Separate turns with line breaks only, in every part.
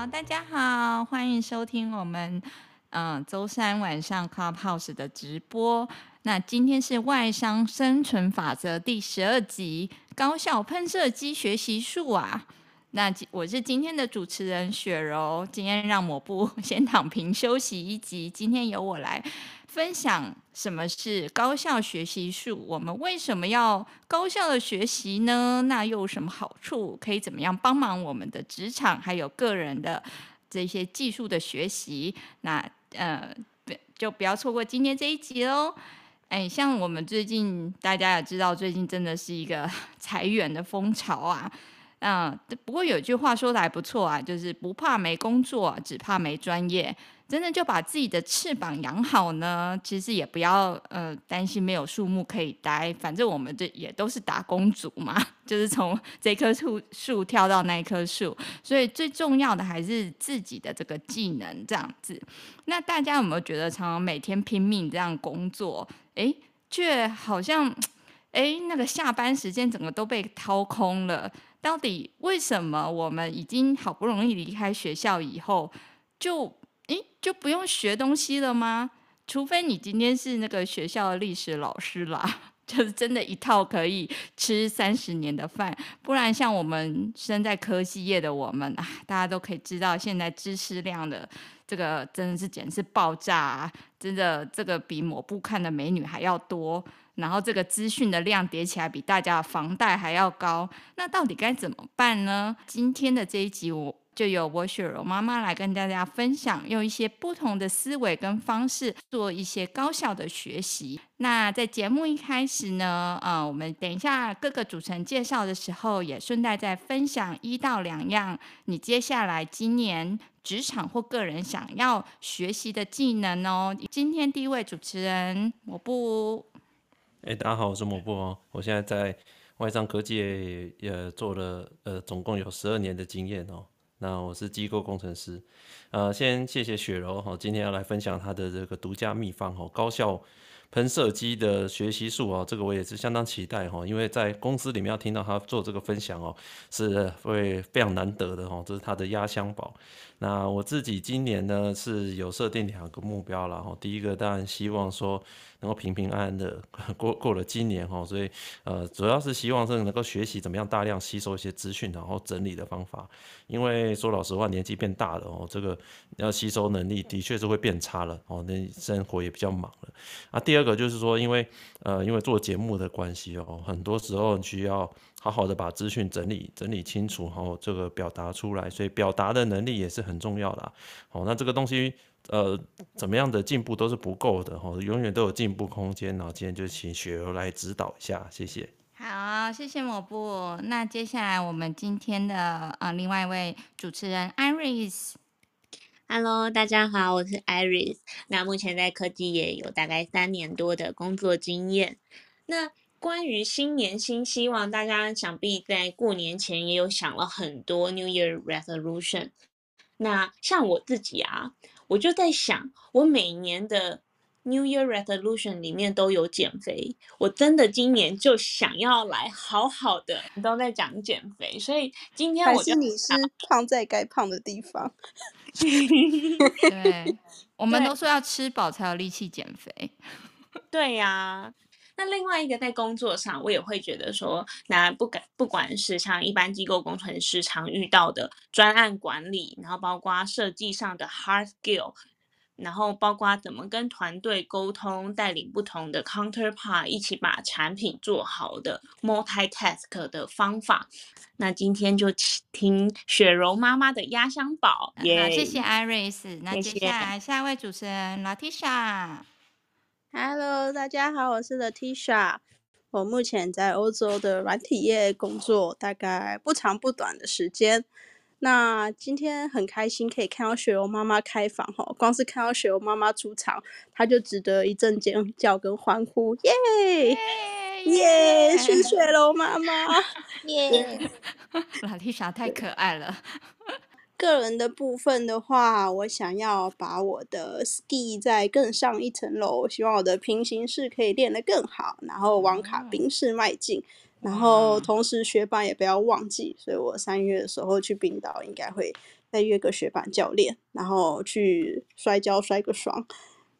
好，大家好，欢迎收听我们嗯周三晚上 Clubhouse 的直播。那今天是外商生存法则第十二集，高效喷射机学习术啊。那我是今天的主持人雪柔，今天让抹布 先躺平休息一集，今天由我来分享什么是高效学习术，我们为什么要高效的学习呢？那又有什么好处？可以怎么样帮忙我们的职场还有个人的这些技术的学习？那呃，就不要错过今天这一集喽。哎，像我们最近大家也知道，最近真的是一个 裁员的风潮啊。嗯，不过有一句话说的还不错啊，就是不怕没工作，只怕没专业。真的就把自己的翅膀养好呢，其实也不要呃担心没有树木可以待，反正我们这也都是打工族嘛，就是从这棵树树跳到那棵树，所以最重要的还是自己的这个技能这样子。那大家有没有觉得，常常每天拼命这样工作，哎，却好像哎那个下班时间整个都被掏空了？到底为什么我们已经好不容易离开学校以后，就诶就不用学东西了吗？除非你今天是那个学校的历史老师啦，就是真的一套可以吃三十年的饭，不然像我们身在科技业的我们啊，大家都可以知道，现在知识量的这个真的是简直是爆炸啊，真的这个比抹布看的美女还要多。然后这个资讯的量叠起来比大家的房贷还要高，那到底该怎么办呢？今天的这一集我就由我雪柔妈妈来跟大家分享，用一些不同的思维跟方式做一些高效的学习。那在节目一开始呢，呃，我们等一下各个主持人介绍的时候，也顺带再分享一到两样你接下来今年职场或个人想要学习的技能哦。今天第一位主持人我不。
哎，大家好，我是某布哦。我现在在外商科技也，做了呃，总共有十二年的经验哦。那我是机构工程师。呃，先谢谢雪柔哈，今天要来分享她的这个独家秘方哦，高效喷射机的学习术哦。这个我也是相当期待哈，因为在公司里面要听到她做这个分享哦，是会非常难得的哦，这是她的压箱宝。那我自己今年呢是有设定两个目标然后，第一个当然希望说。能够平平安安的 过过了今年哈，所以呃，主要是希望是能够学习怎么样大量吸收一些资讯，然后整理的方法。因为说老实话，年纪变大了哦，这个要吸收能力的确是会变差了哦，那生活也比较忙了。啊，第二个就是说，因为呃，因为做节目的关系哦，很多时候需要好好的把资讯整理整理清楚，然后这个表达出来，所以表达的能力也是很重要的。哦，那这个东西。呃，怎么样的进步都是不够的哈，永远都有进步空间。然后今天就请雪柔来指导一下，谢谢。
好，谢谢抹布。那接下来我们今天的呃另外一位主持人 Iris。
Hello，大家好，我是 Iris。那目前在科技业有大概三年多的工作经验。那关于新年新希望，大家想必在过年前也有想了很多 New Year Resolution。那像我自己啊。我就在想，我每年的 New Year Resolution 里面都有减肥，我真的今年就想要来好好的，都在讲减肥，所以今天我
是你是 胖在该胖的地方。
对，我们都说要吃饱才有力气减肥。
对呀、啊，那另外一个在工作上，我也会觉得说，那不管不管是像一般机构工程师常遇到的专案管理，然后包括设计上的 hard skill，然后包括怎么跟团队沟通，带领不同的 counterpart 一起把产品做好的 multitask 的方法。那今天就听雪柔妈妈的压箱宝。
好，谢谢 Iris。那接下来下一位主持人 Latisha。
Hello，大家好，我是 Latisha。我目前在欧洲的软体业工作，大概不长不短的时间。那今天很开心可以看到雪柔妈妈开房哈，光是看到雪柔妈妈出场，她就值得一阵尖叫跟欢呼，耶耶！是雪柔妈妈，耶！
Latisha 太可爱了。
个人的部分的话，我想要把我的 ski 再更上一层楼，希望我的平行式可以练得更好，然后往卡宾式迈进，然后同时雪板也不要忘记，所以我三月的时候去冰岛应该会再约个雪板教练，然后去摔跤摔个爽。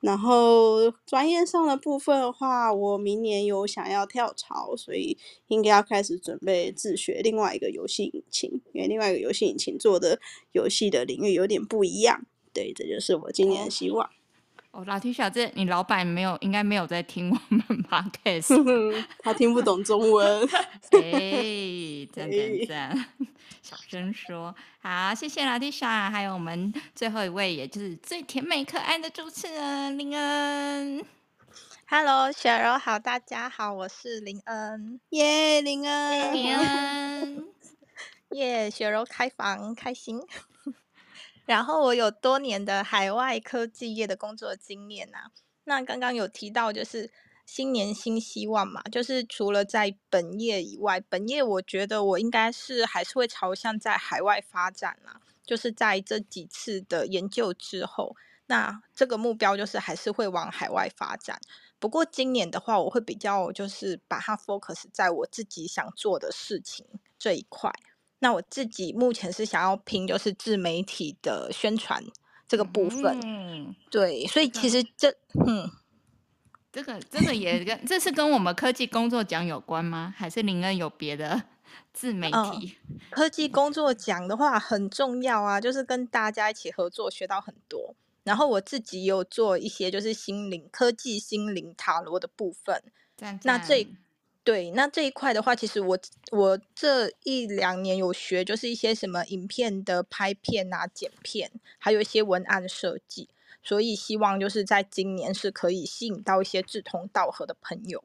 然后专业上的部分的话，我明年有想要跳槽，所以应该要开始准备自学另外一个游戏引擎，因为另外一个游戏引擎做的游戏的领域有点不一样。对，这就是我今年的希望。
哦，老 T 小这你老板没有，应该没有在听我们 Podcast，
他听不懂中文。
哎，赞赞赞！小声说，好，谢谢老 T 小，还有我们最后一位，也就是最甜美可爱的主持人林恩。
Hello，雪柔好，大家好，我是林恩。
耶，林恩，
林恩，
耶，雪柔开房，开心。然后我有多年的海外科技业的工作经验呐、啊。那刚刚有提到就是新年新希望嘛，就是除了在本业以外，本业我觉得我应该是还是会朝向在海外发展啦、就是在这几次的研究之后，那这个目标就是还是会往海外发展。不过今年的话，我会比较就是把它 focus 在我自己想做的事情这一块。那我自己目前是想要拼，就是自媒体的宣传这个部分。嗯，对，所以其实这，嗯，
这个这个也跟这是跟我们科技工作奖有关吗？还是林恩有别的 自媒体？
嗯，科技工作奖的话很重要啊，就是跟大家一起合作，学到很多。然后我自己有做一些就是心灵科技心灵塔罗的部分。
赞赞
那这。对，那这一块的话，其实我我这一两年有学，就是一些什么影片的拍片啊、剪片，还有一些文案设计，所以希望就是在今年是可以吸引到一些志同道合的朋友，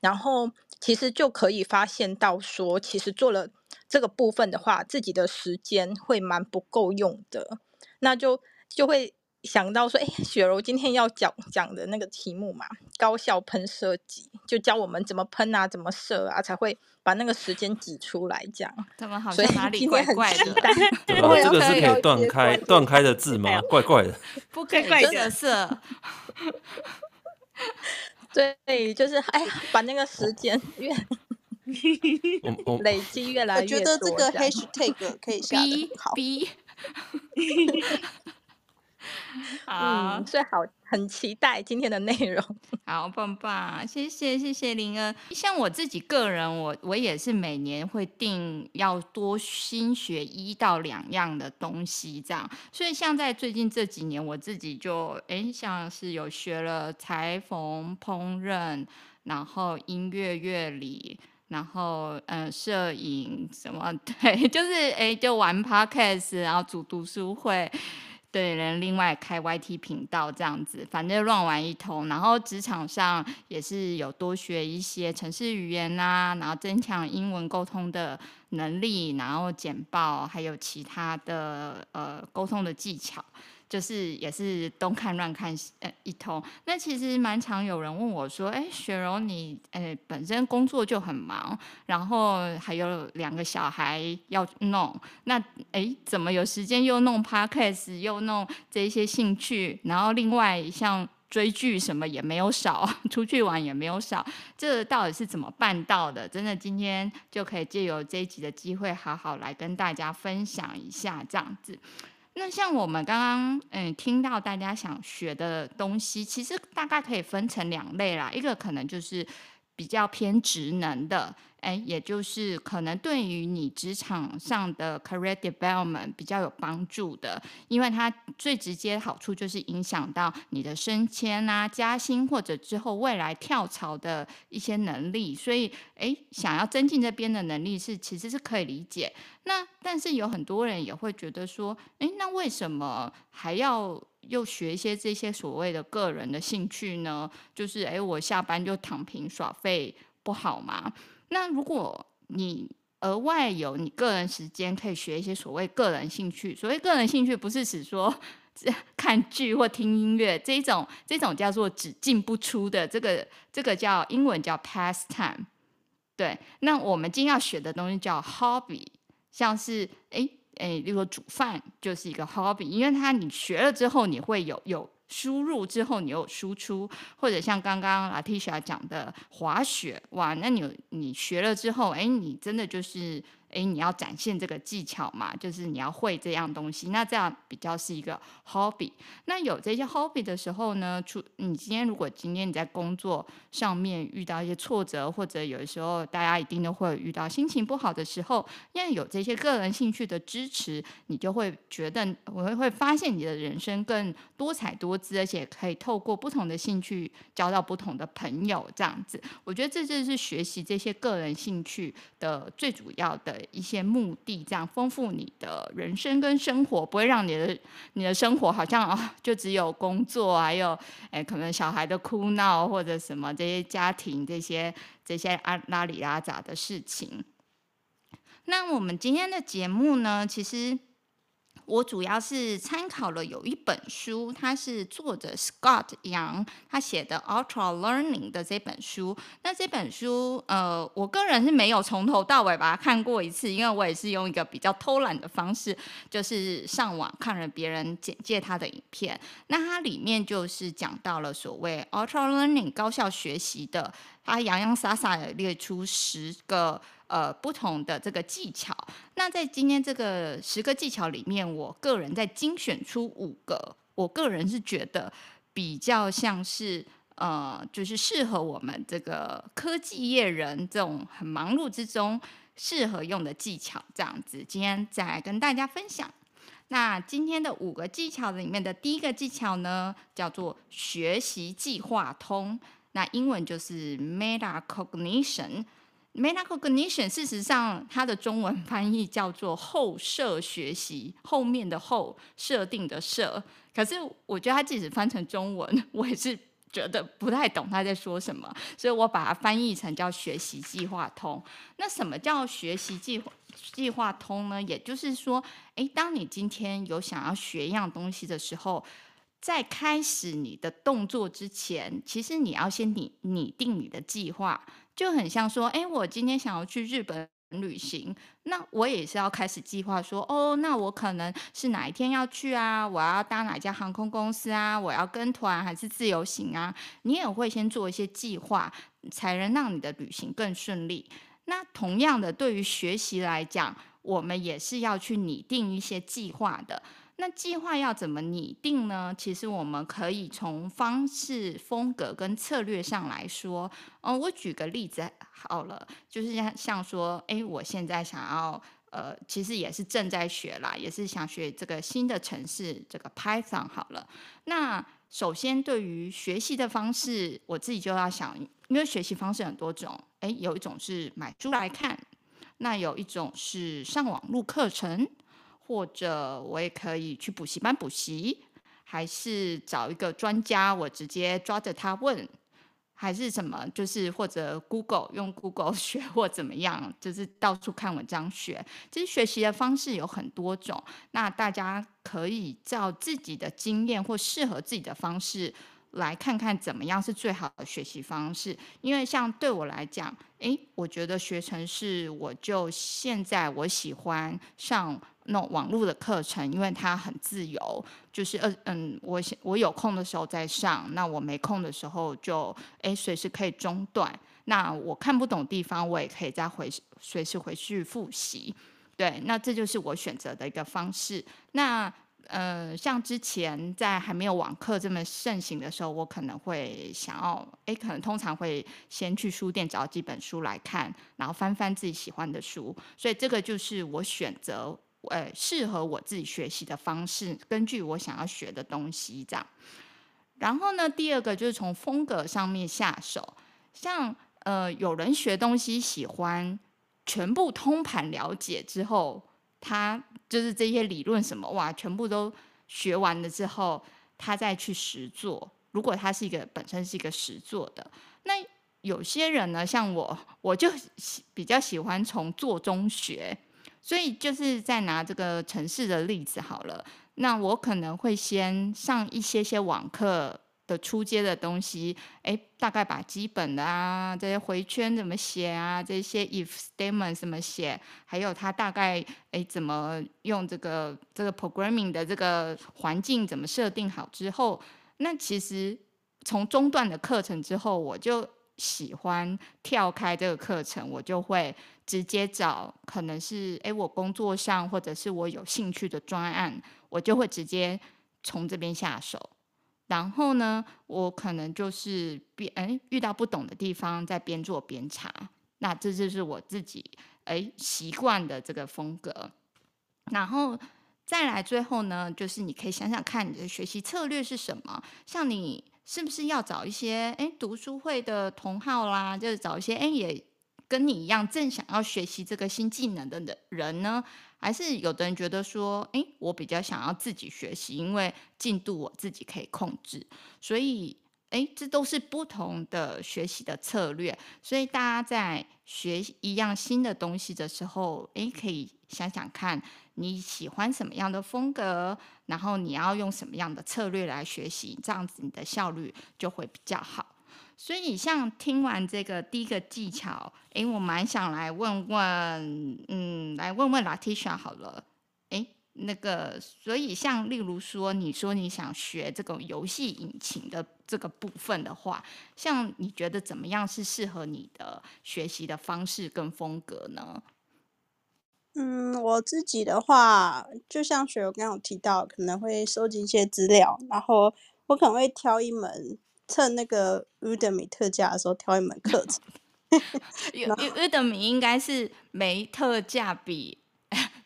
然后其实就可以发现到说，其实做了这个部分的话，自己的时间会蛮不够用的，那就就会。想到说，哎，雪柔今天要讲讲的那个题目嘛，高效喷射机，就教我们怎么喷啊，怎么射啊，才会把那个时间挤出来，这样。
怎么好像哪里怪怪的？
对吧？这个是可以断开断开的字吗？怪怪的。
不可以射 射。
对，就是哎呀，把那个时间越累积越来越多。我觉
得这个 hashtag 可以下的好。
好，最、嗯、好很期待今天的内容。
好棒棒，谢谢谢谢林恩。像我自己个人，我我也是每年会定要多新学一到两样的东西，这样。所以像在最近这几年，我自己就哎，像是有学了裁缝、烹饪，然后音乐乐理，然后嗯，摄影什么，对，就是哎，就玩 podcast，然后组读书会。对，人另外开 YT 频道这样子，反正乱玩一通。然后职场上也是有多学一些城市语言、啊，然后增强英文沟通的能力，然后简报还有其他的呃沟通的技巧。就是也是东看乱看呃一通，那其实蛮常有人问我说，哎，雪柔你哎本身工作就很忙，然后还有两个小孩要弄，那哎怎么有时间又弄 podcast 又弄这些兴趣，然后另外像追剧什么也没有少，出去玩也没有少，这到底是怎么办到的？真的今天就可以借由这一集的机会，好好来跟大家分享一下这样子。那像我们刚刚嗯听到大家想学的东西，其实大概可以分成两类啦，一个可能就是比较偏职能的。哎，也就是可能对于你职场上的 career development 比较有帮助的，因为它最直接好处就是影响到你的升迁啊、加薪或者之后未来跳槽的一些能力，所以哎，想要增进这边的能力是其实是可以理解。那但是有很多人也会觉得说，哎，那为什么还要又学一些这些所谓的个人的兴趣呢？就是哎，我下班就躺平耍废不好吗？那如果你额外有你个人时间，可以学一些所谓个人兴趣。所谓个人兴趣，不是指说看剧或听音乐这种，这种叫做只进不出的。这个这个叫英文叫 pastime。对，那我们今天要学的东西叫 hobby，像是诶诶，例如说煮饭就是一个 hobby，因为它你学了之后，你会有有。输入之后你有输出，或者像刚刚 Latisha 讲的滑雪，哇，那你你学了之后，哎，你真的就是。哎，你要展现这个技巧嘛，就是你要会这样东西，那这样比较是一个 hobby。那有这些 hobby 的时候呢，出你今天如果今天你在工作上面遇到一些挫折，或者有的时候大家一定都会遇到心情不好的时候，因为有这些个人兴趣的支持，你就会觉得我会会发现你的人生更多彩多姿，而且可以透过不同的兴趣交到不同的朋友，这样子。我觉得这就是学习这些个人兴趣的最主要的。一些目的，这样丰富你的人生跟生活，不会让你的你的生活好像啊、哦，就只有工作，还有哎，可能小孩的哭闹或者什么这些家庭这些这些啊拉里拉杂的事情。那我们今天的节目呢，其实。我主要是参考了有一本书，它是作者 Scott Young 他写的 Ultra Learning 的这本书。那这本书，呃，我个人是没有从头到尾把它看过一次，因为我也是用一个比较偷懒的方式，就是上网看了别人简介他的影片。那它里面就是讲到了所谓 Ultra Learning 高效学习的，他洋洋洒洒的列出十个。呃，不同的这个技巧，那在今天这个十个技巧里面，我个人在精选出五个，我个人是觉得比较像是呃，就是适合我们这个科技业人这种很忙碌之中适合用的技巧，这样子，今天再来跟大家分享。那今天的五个技巧里面的第一个技巧呢，叫做学习计划通，那英文就是 Metacognition。Metacognition 事实上，它的中文翻译叫做后设学习，后面的后设定的设。可是我觉得它即使翻成中文，我也是觉得不太懂他在说什么，所以我把它翻译成叫学习计划通。那什么叫学习计划计划通呢？也就是说，诶，当你今天有想要学一样东西的时候，在开始你的动作之前，其实你要先拟拟定你的计划。就很像说，哎，我今天想要去日本旅行，那我也是要开始计划说，哦，那我可能是哪一天要去啊？我要搭哪家航空公司啊？我要跟团还是自由行啊？你也会先做一些计划，才能让你的旅行更顺利。那同样的，对于学习来讲，我们也是要去拟定一些计划的。那计划要怎么拟定呢？其实我们可以从方式、风格跟策略上来说。嗯，我举个例子好了，就是像像说，哎，我现在想要，呃，其实也是正在学啦，也是想学这个新的城市，这个 Python 好了。那首先对于学习的方式，我自己就要想，因为学习方式很多种，哎，有一种是买书来看，那有一种是上网录课程。或者我也可以去补习班补习，还是找一个专家，我直接抓着他问，还是什么？就是或者 Google 用 Google 学或怎么样，就是到处看文章学。其实学习的方式有很多种，那大家可以照自己的经验或适合自己的方式来看看怎么样是最好的学习方式。因为像对我来讲，诶，我觉得学程式，我就现在我喜欢上。那种网络的课程，因为它很自由，就是呃嗯，我我有空的时候再上，那我没空的时候就诶随时可以中断。那我看不懂地方，我也可以再回随时回去复习。对，那这就是我选择的一个方式。那呃，像之前在还没有网课这么盛行的时候，我可能会想要诶，可能通常会先去书店找几本书来看，然后翻翻自己喜欢的书。所以这个就是我选择。呃，适合我自己学习的方式，根据我想要学的东西这样。然后呢，第二个就是从风格上面下手。像呃，有人学东西喜欢全部通盘了解之后，他就是这些理论什么哇，全部都学完了之后，他再去实做。如果他是一个本身是一个实做的，那有些人呢，像我，我就比较喜欢从做中学。所以就是在拿这个城市的例子好了，那我可能会先上一些些网课的初阶的东西，诶，大概把基本的啊这些回圈怎么写啊，这些 if statement 怎么写，还有它大概诶怎么用这个这个 programming 的这个环境怎么设定好之后，那其实从中断的课程之后，我就喜欢跳开这个课程，我就会直接找可能是诶我工作上或者是我有兴趣的专案，我就会直接从这边下手。然后呢，我可能就是边诶遇到不懂的地方，再边做边查。那这就是我自己诶习惯的这个风格。然后再来最后呢，就是你可以想想看你的学习策略是什么，像你。是不是要找一些哎读书会的同好啦，就是找一些哎也跟你一样正想要学习这个新技能的人呢？还是有的人觉得说，哎，我比较想要自己学习，因为进度我自己可以控制，所以哎，这都是不同的学习的策略。所以大家在学一样新的东西的时候，哎，可以想想看。你喜欢什么样的风格？然后你要用什么样的策略来学习？这样子你的效率就会比较好。所以，像听完这个第一个技巧，诶，我蛮想来问问，嗯，来问问 Latisha 好了。诶，那个，所以像例如说，你说你想学这个游戏引擎的这个部分的话，像你觉得怎么样是适合你的学习的方式跟风格呢？
嗯，我自己的话，就像雪柔刚刚有提到，可能会收集一些资料，然后我可能会挑一门，趁那个 Udemy 特价的时候挑一门课程。
Udemy 应该是没特价比。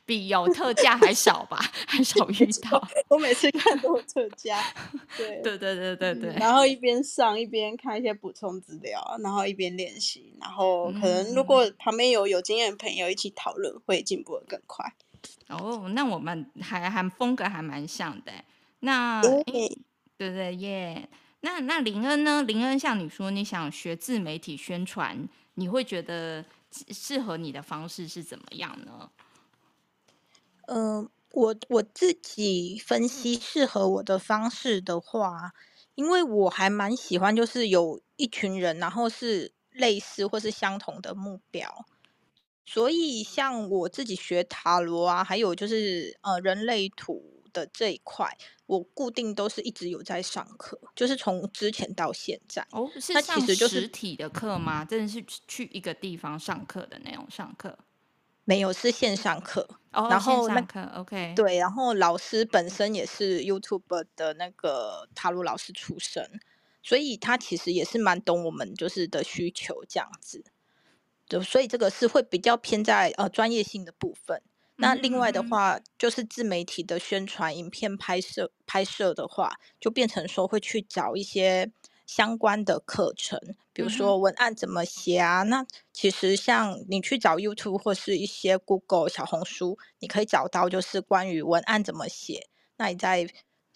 比有特价还少吧，还 少遇到。
我每次看都有特价。对
对对对对对。
然后一边上一边看一些补充资料，然后一边练习，然后可能如果旁边有有经验的朋友一起讨论，会进步的更快。
哦，那我们还还风格还蛮像的。那对对耶。那那林恩呢？林恩像你说你想学自媒体宣传，你会觉得适合你的方式是怎么样呢？
嗯、呃，我我自己分析适合我的方式的话，因为我还蛮喜欢，就是有一群人，然后是类似或是相同的目标，所以像我自己学塔罗啊，还有就是呃人类图的这一块，我固定都是一直有在上课，就是从之前到现在。
哦，是上实体的课吗？真的是去一个地方上课的那种上课？
没有，是线上课。
哦，
然后那
课 OK。
对，然后老师本身也是 YouTube 的那个塔罗老师出身，所以他其实也是蛮懂我们就是的需求这样子。就所以这个是会比较偏在呃专业性的部分。那另外的话，嗯、就是自媒体的宣传、影片拍摄拍摄的话，就变成说会去找一些。相关的课程，比如说文案怎么写啊？嗯、那其实像你去找 YouTube 或是一些 Google 小红书，你可以找到就是关于文案怎么写。那你再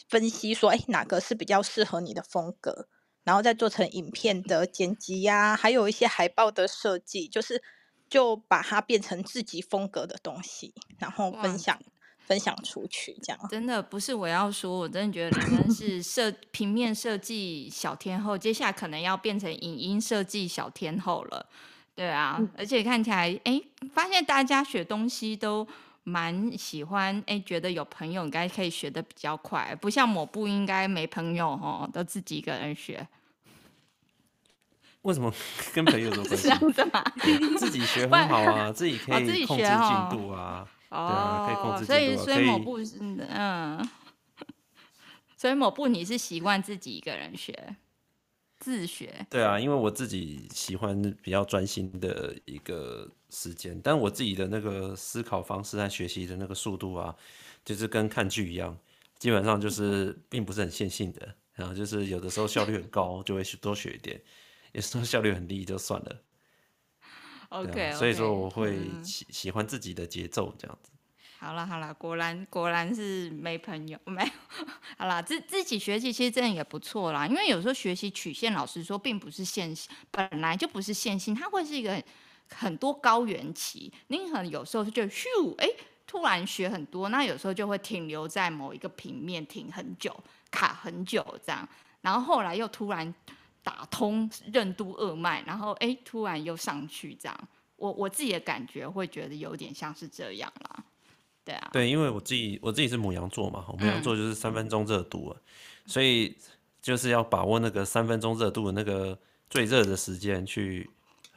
分析说，哎，哪个是比较适合你的风格，然后再做成影片的剪辑呀、啊，还有一些海报的设计，就是就把它变成自己风格的东西，然后分享。分享出去，这样
真的不是我要说，我真的觉得可能是设 平面设计小天后，接下来可能要变成影音设计小天后了，对啊，嗯、而且看起来，哎，发现大家学东西都蛮喜欢，哎，觉得有朋友应该可以学的比较快，不像抹布应该没朋友哦，都自己一个人学。
为什么跟朋友有关系？
这样子嘛，
自己学很好啊，自己可以控制进度啊。
哦，可以控制，所以所以某部是嗯，所以某部你是习惯自己一个人学自学？
对啊，因为我自己喜欢比较专心的一个时间，但我自己的那个思考方式和学习的那个速度啊，就是跟看剧一样，基本上就是并不是很线性的，然后就是有的时候效率很高，就会多学一点；有时候效率很低，就算了。
OK，, okay
所以说我会喜喜欢自己的节奏这样子。
好了好了，果然果然是没朋友没有。好了，自自己学习其实真的也不错啦，因为有时候学习曲线，老实说并不是线性，本来就不是线性，它会是一个很多高原期。你可能有时候就咻，哎，突然学很多，那有时候就会停留在某一个平面停很久，卡很久这样，然后后来又突然。打通任督二脉，然后哎，突然又上去这样，我我自己的感觉会觉得有点像是这样啦，对啊，
对，因为我自己我自己是母羊座嘛，牡羊座就是三分钟热度啊，嗯、所以就是要把握那个三分钟热度的那个最热的时间去。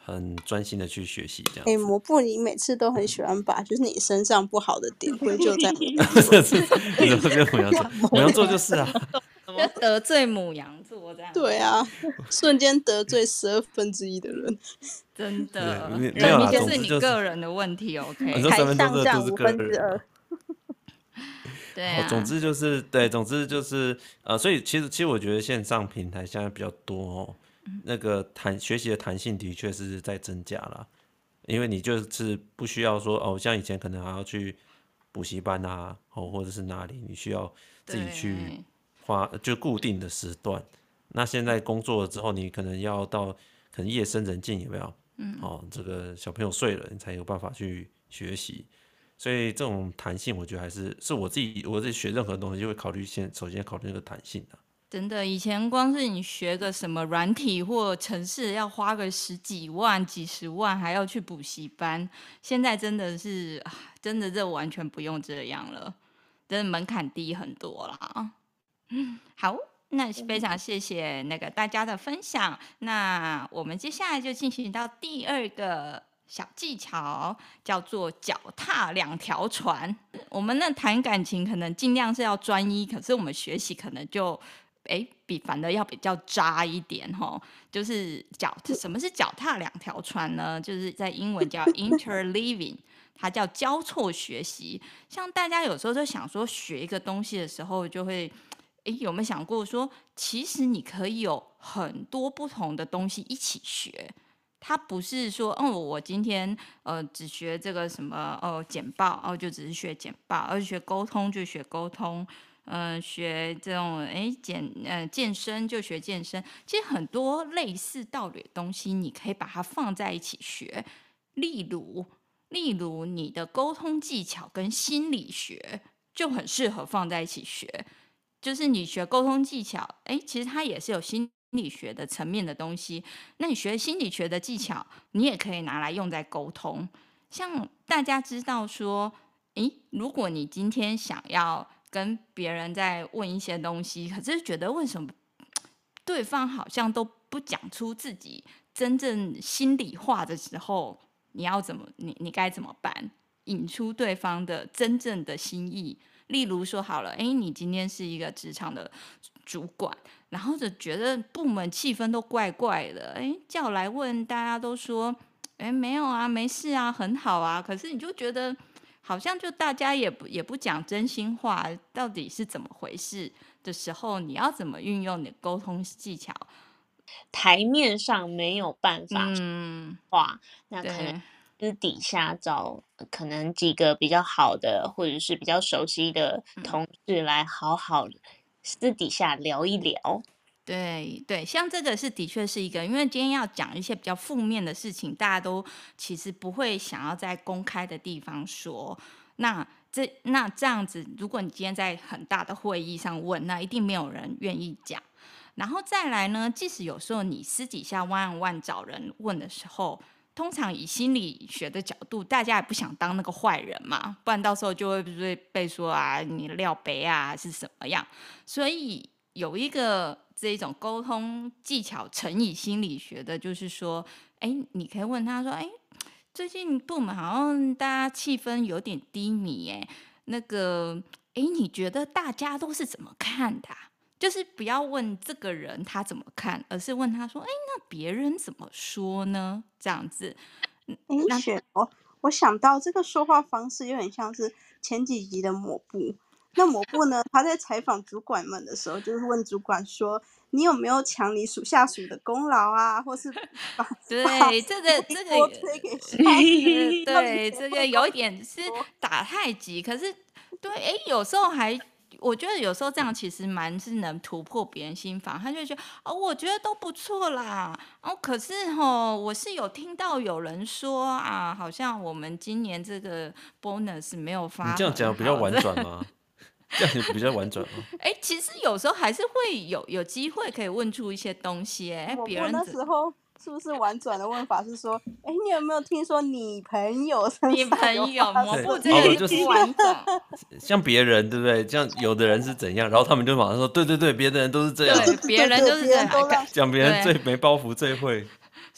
很专心的去学习，这样。哎、
欸，蘑布，你每次都很喜欢把 就是你身上不好的点归咎在
牡 羊座。你怎么跟牡羊座？牡羊座就是啊，
得罪母羊座这样。
对啊，瞬间得罪十二分之一的人，
真的。
没有啦，
就是你个人的问题，OK。
台上降五分之二。
对啊。
总之就是对，总之就是呃，所以其实其实我觉得线上平台现在比较多哦。那个弹学习的弹性的确是在增加了，因为你就是不需要说哦，像以前可能还要去补习班啊，哦或者是哪里，你需要自己去花就固定的时段。那现在工作了之后，你可能要到可能夜深人静有没有？嗯，哦，这个小朋友睡了，你才有办法去学习。所以这种弹性，我觉得还是是我自己我自己学任何东西就会考虑先首先考虑那个弹性的。
真的，以前光是你学个什么软体或城市，要花个十几万、几十万，还要去补习班。现在真的是，真的这完全不用这样了，真的门槛低很多啦。嗯，好，那非常谢谢那个大家的分享。那我们接下来就进行到第二个小技巧，叫做脚踏两条船。我们那谈感情可能尽量是要专一，可是我们学习可能就。哎，比反的要比较渣一点吼，就是脚，什么是脚踏两条船呢？就是在英文叫 interleaving，它叫交错学习。像大家有时候就想说学一个东西的时候，就会哎有没有想过说，其实你可以有很多不同的东西一起学。它不是说，哦，我今天呃只学这个什么哦简报哦，就只是学简报，而是学沟通就学沟通。嗯、呃，学这种哎健呃健身就学健身，其实很多类似道理的东西，你可以把它放在一起学。例如，例如你的沟通技巧跟心理学就很适合放在一起学。就是你学沟通技巧，哎，其实它也是有心理学的层面的东西。那你学心理学的技巧，你也可以拿来用在沟通。像大家知道说，哎，如果你今天想要。跟别人在问一些东西，可是觉得为什么对方好像都不讲出自己真正心里话的时候，你要怎么你你该怎么办？引出对方的真正的心意。例如说好了，哎，你今天是一个职场的主管，然后就觉得部门气氛都怪怪的，哎，叫来问，大家都说，哎，没有啊，没事啊，很好啊，可是你就觉得。好像就大家也不也不讲真心话，到底是怎么回事的时候，你要怎么运用你的沟通技巧？
台面上没有办法
嗯
话，那可能私底下找可能几个比较好的或者是比较熟悉的同事来好好私底下聊一聊。
对对，像这个是的确是一个，因为今天要讲一些比较负面的事情，大家都其实不会想要在公开的地方说。那这那这样子，如果你今天在很大的会议上问，那一定没有人愿意讲。然后再来呢，即使有时候你私底下 on one 找人问的时候，通常以心理学的角度，大家也不想当那个坏人嘛，不然到时候就会被被说啊，你料杯啊是什么样。所以有一个。这一种沟通技巧乘以心理学的，就是说，哎，你可以问他说，哎，最近部门好像大家气氛有点低迷，哎，那个，哎，你觉得大家都是怎么看的？就是不要问这个人他怎么看，而是问他说，哎，那别人怎么说呢？这样子。
哎，雪哦，我想到这个说话方式有点像是前几集的抹布。那抹布呢？他在采访主管们的时候，就是问主管说：“你有没有抢你属下属的功劳啊？或是把
对
这个 这个？
对这个有一点是打太极，可是对哎，有时候还我觉得有时候这样其实蛮是能突破别人心房。他就觉得哦，我觉得都不错啦。哦，可是哦，我是有听到有人说啊，好像我们今年这个 bonus 没有发。
你这样讲比较婉转吗？这样比较婉转吗。
哎、欸，其实有时候还是会有有机会可以问出一些东西。哎，别人
那时候是不是婉转的问法是说，哎，你有没有听说你朋友？
你朋友蘑菇这
个
就是婉转。
像别人对不对？像有的人是怎样，然后他们就马上说，对对对，别的人都是这样，
对，别人都是这样，
讲别人最没包袱，最会。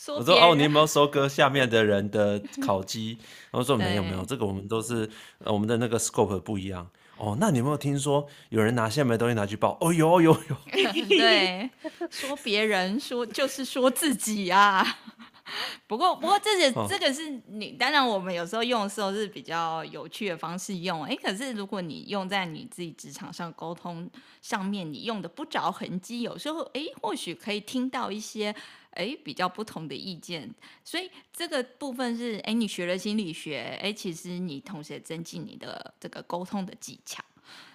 我说哦，你有没有收割下面的人的烤鸡？然后说没有没有，这个我们都是我们的那个 scope 不一样。哦，那你有没有听说有人拿下面的东西拿去报？哦，有有有。
对，说别人说就是说自己啊。不过不过这些这个是你，当然我们有时候用的时候是比较有趣的方式用。哎，可是如果你用在你自己职场上沟通上面，你用的不着痕迹，有时候哎，或许可以听到一些哎比较不同的意见。所以这个部分是哎，你学了心理学，哎，其实你同时也增进你的这个沟通的技巧。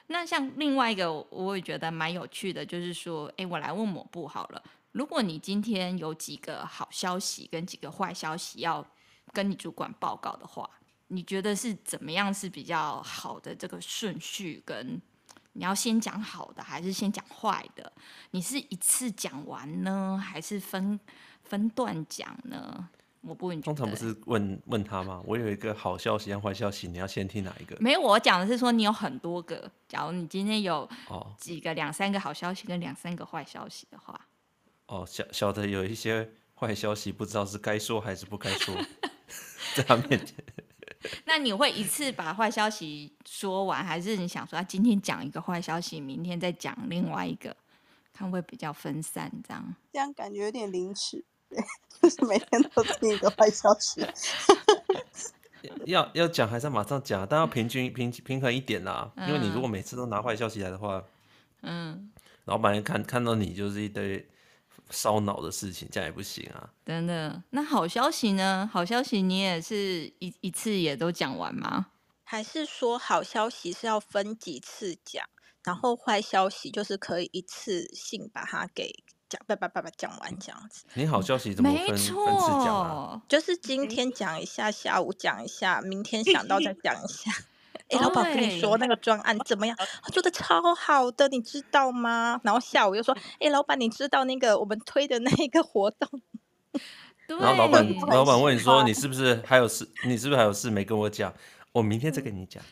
那像另外一个，我也觉得蛮有趣的，就是说，哎，我来问抹布好了。如果你今天有几个好消息跟几个坏消息要跟你主管报告的话，你觉得是怎么样是比较好的这个顺序？跟你要先讲好的，还是先讲坏的？你是一次讲完呢，还是分分段讲呢？我不问。
通常不是问问他吗？我有一个好消息和坏消息，你要先听哪一个？
没有，我讲的是说你有很多个。假如你今天有几个两三个好消息跟两三个坏消息的话。
哦，晓晓得有一些坏消息，不知道是该说还是不该说，在他面前。
那你会一次把坏消息说完，还是你想说，今天讲一个坏消息，明天再讲另外一个，看会比较分散，这样？
这样感觉有点凌迟，就是每天都听一个坏消息。
要要讲还是要马上讲？但要平均平平衡一点啦，嗯，因为你如果每次都拿坏消息来的话，嗯，老板看看到你就是一堆。烧脑的事情，这样也不行啊！
真的，那好消息呢？好消息你也是一一次也都讲完吗？
还是说好消息是要分几次讲，然后坏消息就是可以一次性把它给讲，叭叭叭叭讲完这样子？
你好消息怎么分分次讲啊？
就是今天讲一下，下午讲一下，明天想到再讲一下。哎，老板跟你说那个专案怎么样？他做的超好的，你知道吗？然后下午又说，哎，老板，你知道那个我们推的那个活动？
然后老板老板问你说，你是不是还有事？你是不是还有事没跟我讲？我明天再跟你讲。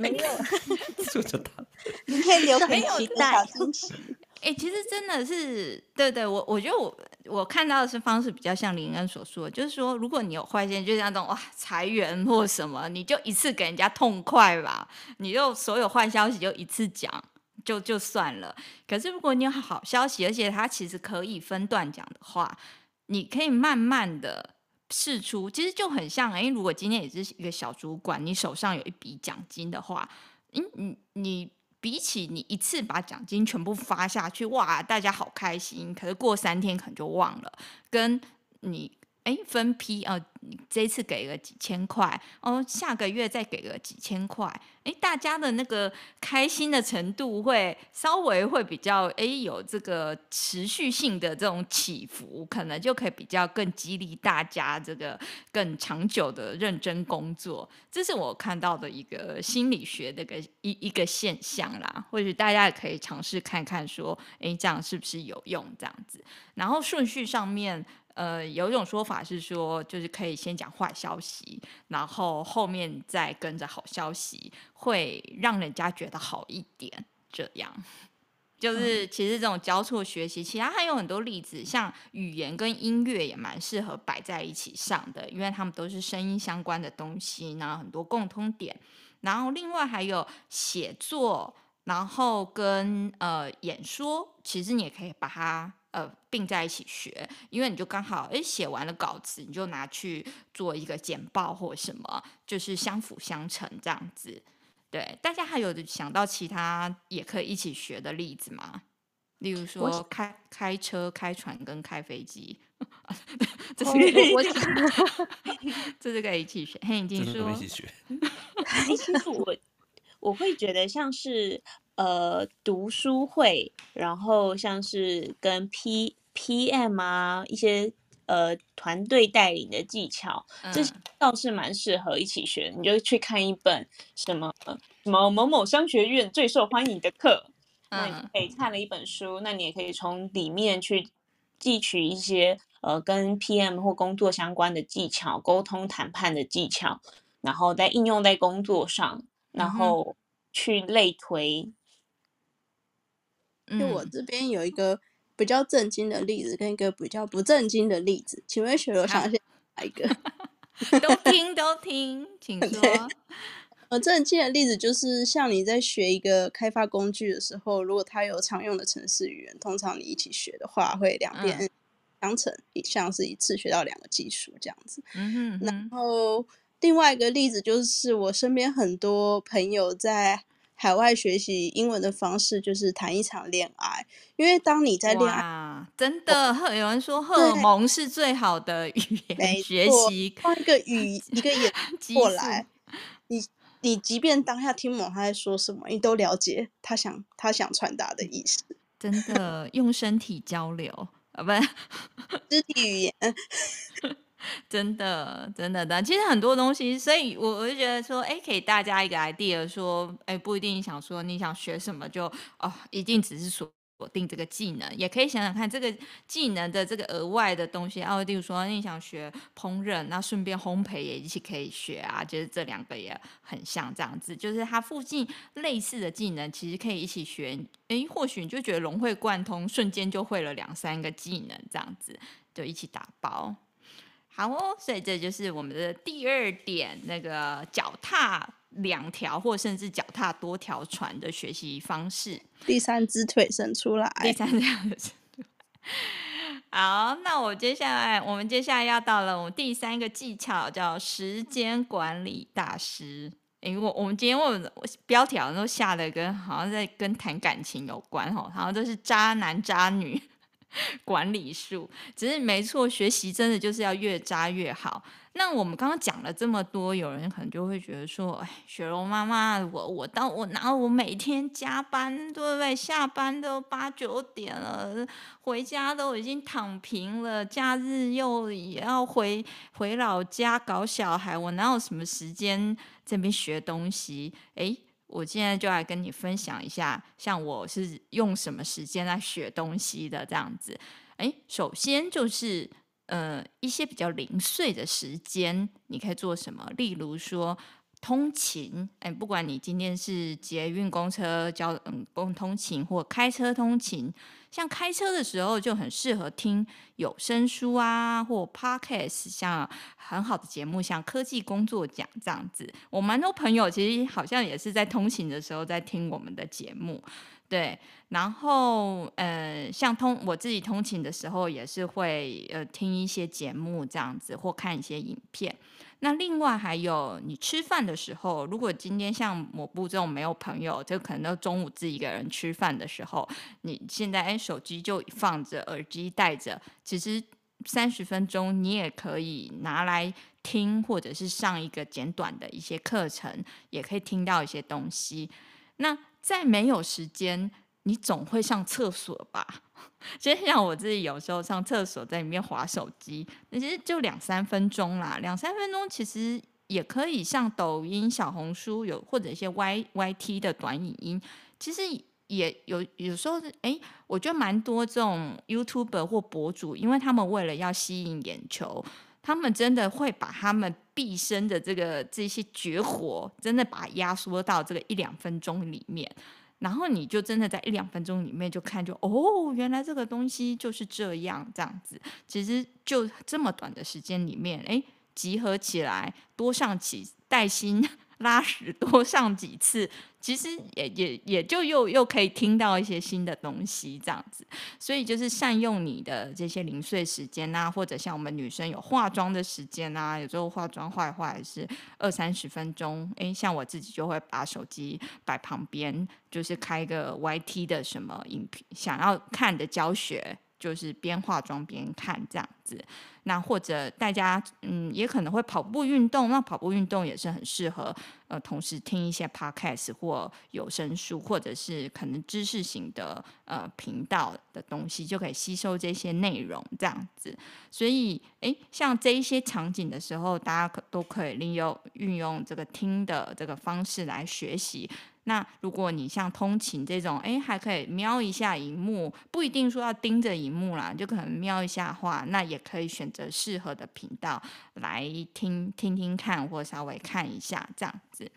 没有，
就这他。
明天留给期待。
哎、欸，其实真的是，对对，我我觉得我我看到的是方式比较像林恩所说，就是说，如果你有坏心，就像那种哇裁员或什么，你就一次给人家痛快吧，你就所有坏消息就一次讲，就就算了。可是如果你有好消息，而且它其实可以分段讲的话，你可以慢慢的试出，其实就很像，哎，如果今天也是一个小主管，你手上有一笔奖金的话，嗯，你你。比起你一次把奖金全部发下去，哇，大家好开心。可是过三天可能就忘了，跟你。哎，分批哦，这次给个几千块哦，下个月再给个几千块，哎，大家的那个开心的程度会稍微会比较哎有这个持续性的这种起伏，可能就可以比较更激励大家这个更长久的认真工作。这是我看到的一个心理学的一个一一个现象啦，或许大家也可以尝试看看，说哎这样是不是有用这样子，然后顺序上面。呃，有一种说法是说，就是可以先讲坏消息，然后后面再跟着好消息，会让人家觉得好一点。这样，就是其实这种交错学习，其他还有很多例子，像语言跟音乐也蛮适合摆在一起上的，因为他们都是声音相关的东西，然后很多共通点。然后另外还有写作，然后跟呃演说，其实你也可以把它。呃，并在一起学，因为你就刚好诶写完了稿子，你就拿去做一个简报或什么，就是相辅相成这样子。对，大家还有想到其他也可以一起学的例子吗？例如说开开车、开船跟开飞机，这是可以，我 这是可以一起学。嘿，你说
一起学。
其实我我会觉得像是。呃，读书会，然后像是跟 P P M 啊一些呃团队带领的技巧，嗯、这倒是蛮适合一起学。你就去看一本什么什么某某商学院最受欢迎的课，嗯、那你可以看了一本书，那你也可以从里面去汲取一些呃跟 PM 或工作相关的技巧、沟通谈判的技巧，然后再应用在工作上，然后去类推。
就我这边有一个比较正经的例子，跟一个比较不正经的例子，请问雪柔想先哪一个？
都听都听，请 说。
我，正经的例子就是像你在学一个开发工具的时候，如果它有常用的程式语言，通常你一起学的话，会两边相乘，像是一次学到两个技术这样子。
嗯哼，嗯哼。
然后另外一个例子就是我身边很多朋友在。海外学习英文的方式就是谈一场恋爱，因为当你在恋爱，
真的，有人说荷尔蒙是最好的语 言学习。
换一个语，一个眼过来，你你即便当下听不懂他在说什么，你都了解他想他想传达的意思。
真的，用身体交流啊，不是
肢体语言。
真的，真的的，其实很多东西，所以我我就觉得说，哎，给大家一个 idea，说，哎，不一定想说你想学什么就哦，一定只是锁定这个技能，也可以想想看这个技能的这个额外的东西，啊，例如说你想学烹饪，那顺便烘焙也一起可以学啊，就是这两个也很像这样子，就是它附近类似的技能，其实可以一起学，哎，或许你就觉得融会贯通，瞬间就会了两三个技能，这样子就一起打包。好哦，所以这就是我们的第二点，那个脚踏两条或甚至脚踏多条船的学习方式。
第三只腿伸出来。
第三只腿伸出来。好，那我接下来，我们接下来要到了我们第三个技巧，叫时间管理大师。因为我我们今天我们标题好像都下的跟好像在跟谈感情有关哦，好像都是渣男渣女。管理术，只是没错，学习真的就是要越渣越好。那我们刚刚讲了这么多，有人可能就会觉得说：“哎，雪柔妈妈，我我到我哪我每天加班，对不对？下班都八九点了，回家都已经躺平了，假日又也要回回老家搞小孩，我哪有什么时间这边学东西？”哎。我现在就来跟你分享一下，像我是用什么时间来学东西的这样子。诶，首先就是呃一些比较零碎的时间，你可以做什么？例如说通勤，诶，不管你今天是捷运、公车、交嗯公通勤或开车通勤。像开车的时候就很适合听有声书啊，或 podcast，像很好的节目，像科技工作奖这样子。我蛮多朋友其实好像也是在通勤的时候在听我们的节目，对。然后呃，像通我自己通勤的时候也是会呃听一些节目这样子，或看一些影片。那另外还有，你吃饭的时候，如果今天像抹布这种没有朋友，就可能都中午自己一个人吃饭的时候，你现在哎手机就放着，耳机戴着，其实三十分钟你也可以拿来听，或者是上一个简短的一些课程，也可以听到一些东西。那在没有时间，你总会上厕所吧？就像我自己有时候上厕所，在里面滑手机，那其实就两三分钟啦。两三分钟其实也可以像抖音、小红书有或者一些 Y Y T 的短影音。其实也有有时候，哎，我觉得蛮多这种 YouTuber 或博主，因为他们为了要吸引眼球，他们真的会把他们毕生的这个这些绝活，真的把它压缩到这个一两分钟里面。然后你就真的在一两分钟里面就看就哦，原来这个东西就是这样这样子。其实就这么短的时间里面，哎，集合起来多上几带薪。拉屎多上几次，其实也也也就又又可以听到一些新的东西，这样子。所以就是善用你的这些零碎时间啊，或者像我们女生有化妆的时间啊，有时候化妆坏坏是二三十分钟。诶，像我自己就会把手机摆旁边，就是开个 YT 的什么影片，想要看的教学。就是边化妆边看这样子，那或者大家嗯也可能会跑步运动，那跑步运动也是很适合呃同时听一些 podcast 或有声书，或者是可能知识型的呃频道的东西，就可以吸收这些内容这样子。所以诶，像这一些场景的时候，大家可都可以利用运用这个听的这个方式来学习。那如果你像通勤这种，哎，还可以瞄一下荧幕，不一定说要盯着荧幕啦，就可能瞄一下话，那也可以选择适合的频道来听听听看，或稍微看一下这样子。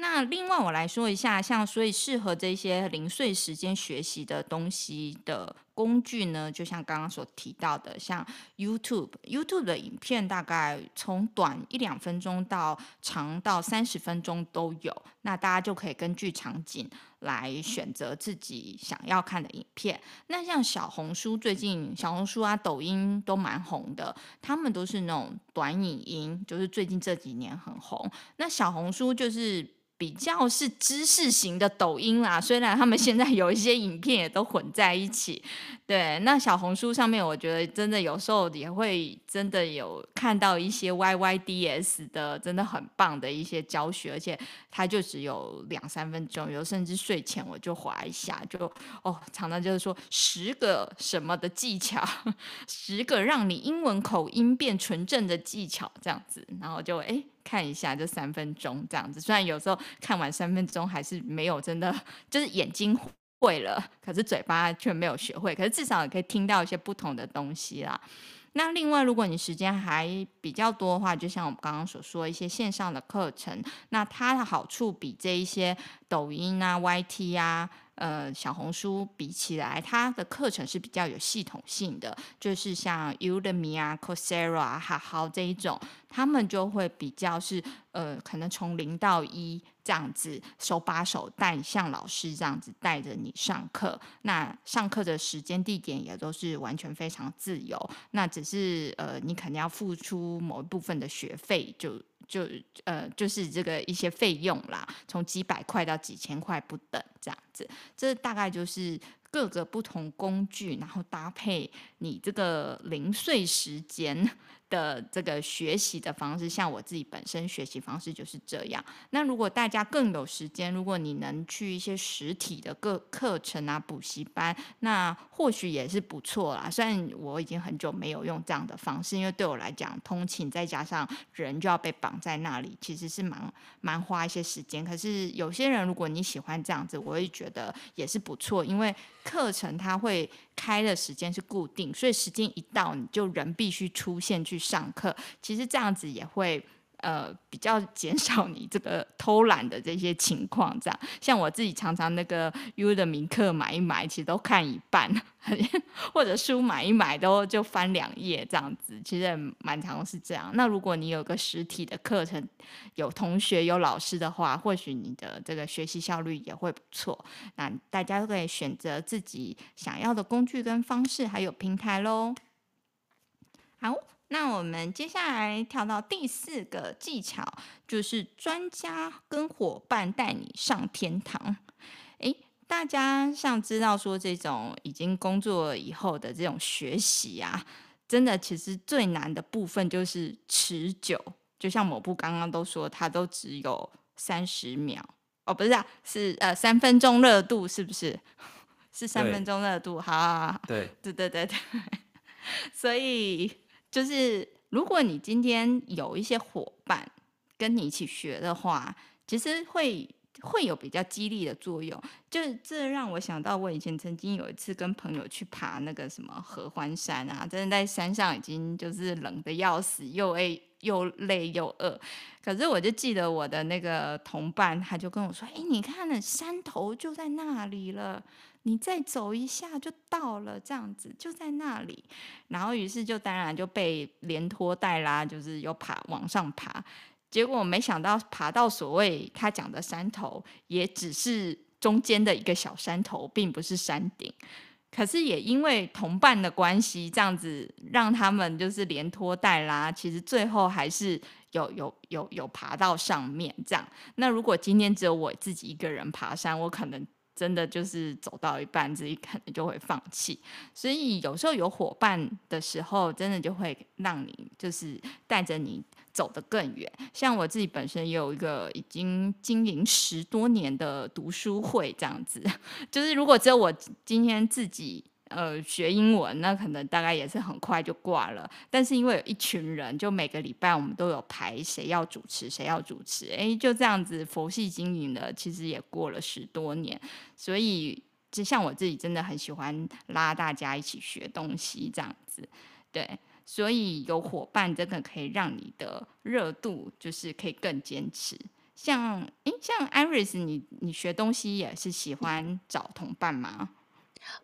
那另外我来说一下，像所以适合这些零碎时间学习的东西的工具呢，就像刚刚所提到的，像 YouTube，YouTube 的影片大概从短一两分钟到长到三十分钟都有，那大家就可以根据场景来选择自己想要看的影片。那像小红书，最近小红书啊、抖音都蛮红的，他们都是那种短影音，就是最近这几年很红。那小红书就是。比较是知识型的抖音啦，虽然他们现在有一些影片也都混在一起。对，那小红书上面，我觉得真的有时候也会真的有看到一些 YYDS 的，真的很棒的一些教学，而且它就只有两三分钟，有甚至睡前我就滑一下，就哦，常常就是说十个什么的技巧，十个让你英文口音变纯正的技巧这样子，然后就哎。看一下，就三分钟这样子。虽然有时候看完三分钟还是没有真的，就是眼睛会了，可是嘴巴却没有学会。可是至少也可以听到一些不同的东西啦。那另外，如果你时间还比较多的话，就像我们刚刚所说一些线上的课程，那它的好处比这一些抖音啊、YT 啊。呃，小红书比起来，它的课程是比较有系统性的，就是像 Udemy 啊、Coursera 啊、哈好这一种，他们就会比较是呃，可能从零到一这样子手把手带，像老师这样子带着你上课。那上课的时间地点也都是完全非常自由，那只是呃，你肯定要付出某一部分的学费就。就呃，就是这个一些费用啦，从几百块到几千块不等，这样子，这大概就是各个不同工具，然后搭配你这个零碎时间。的这个学习的方式，像我自己本身学习方式就是这样。那如果大家更有时间，如果你能去一些实体的各课程啊、补习班，那或许也是不错啦。虽然我已经很久没有用这样的方式，因为对我来讲，通勤再加上人就要被绑在那里，其实是蛮蛮花一些时间。可是有些人，如果你喜欢这样子，我也觉得也是不错，因为课程它会开的时间是固定，所以时间一到，你就人必须出现去上课。其实这样子也会呃比较减少你这个偷懒的这些情况。这样，像我自己常常那个 Udemy 课买一买，其实都看一半，或者书买一买都就翻两页这样子。其实蛮常是这样。那如果你有个实体的课程，有同学有老师的话，或许你的这个学习效率也会不错。那大家都可以选择自己想要的工具跟方式，还有平台喽。好。那我们接下来跳到第四个技巧，就是专家跟伙伴带你上天堂。诶，大家像知道说这种已经工作以后的这种学习啊，真的其实最难的部分就是持久。就像某部刚刚都说，它都只有三十秒哦，不是啊，是呃三分钟热度，是不是？是三分钟热度，好，好，好，对，对对对对，所以。就是如果你今天有一些伙伴跟你一起学的话，其实会会有比较激励的作用。就这让我想到，我以前曾经有一次跟朋友去爬那个什么合欢山啊，真的在山上已经就是冷得要死，又累又累又饿。可是我就记得我的那个同伴，他就跟我说：“哎，你看那山头就在那里了。”你再走一下就到了，这样子就在那里，然后于是就当然就被连拖带拉，就是又爬往上爬，结果没想到爬到所谓他讲的山头，也只是中间的一个小山头，并不是山顶。可是也因为同伴的关系，这样子让他们就是连拖带拉，其实最后还是有有有有爬到上面这样。那如果今天只有我自己一个人爬山，我可能。真的就是走到一半，自己可能就会放弃。所以有时候有伙伴的时候，真的就会让你就是带着你走得更远。像我自己本身也有一个已经经营十多年的读书会，这样子，就是如果只有我今天自己呃学英文，那可能大概也是很快就挂了。但是因为有一群人，就每个礼拜我们都有排谁要主持，谁要主持，哎，就这样子佛系经营了，其实也过了十多年。所以就像我自己真的很喜欢拉大家一起学东西这样子，对。所以有伙伴真的可以让你的热度就是可以更坚持。像诶，像 Iris，你你学东西也是喜欢找同伴吗？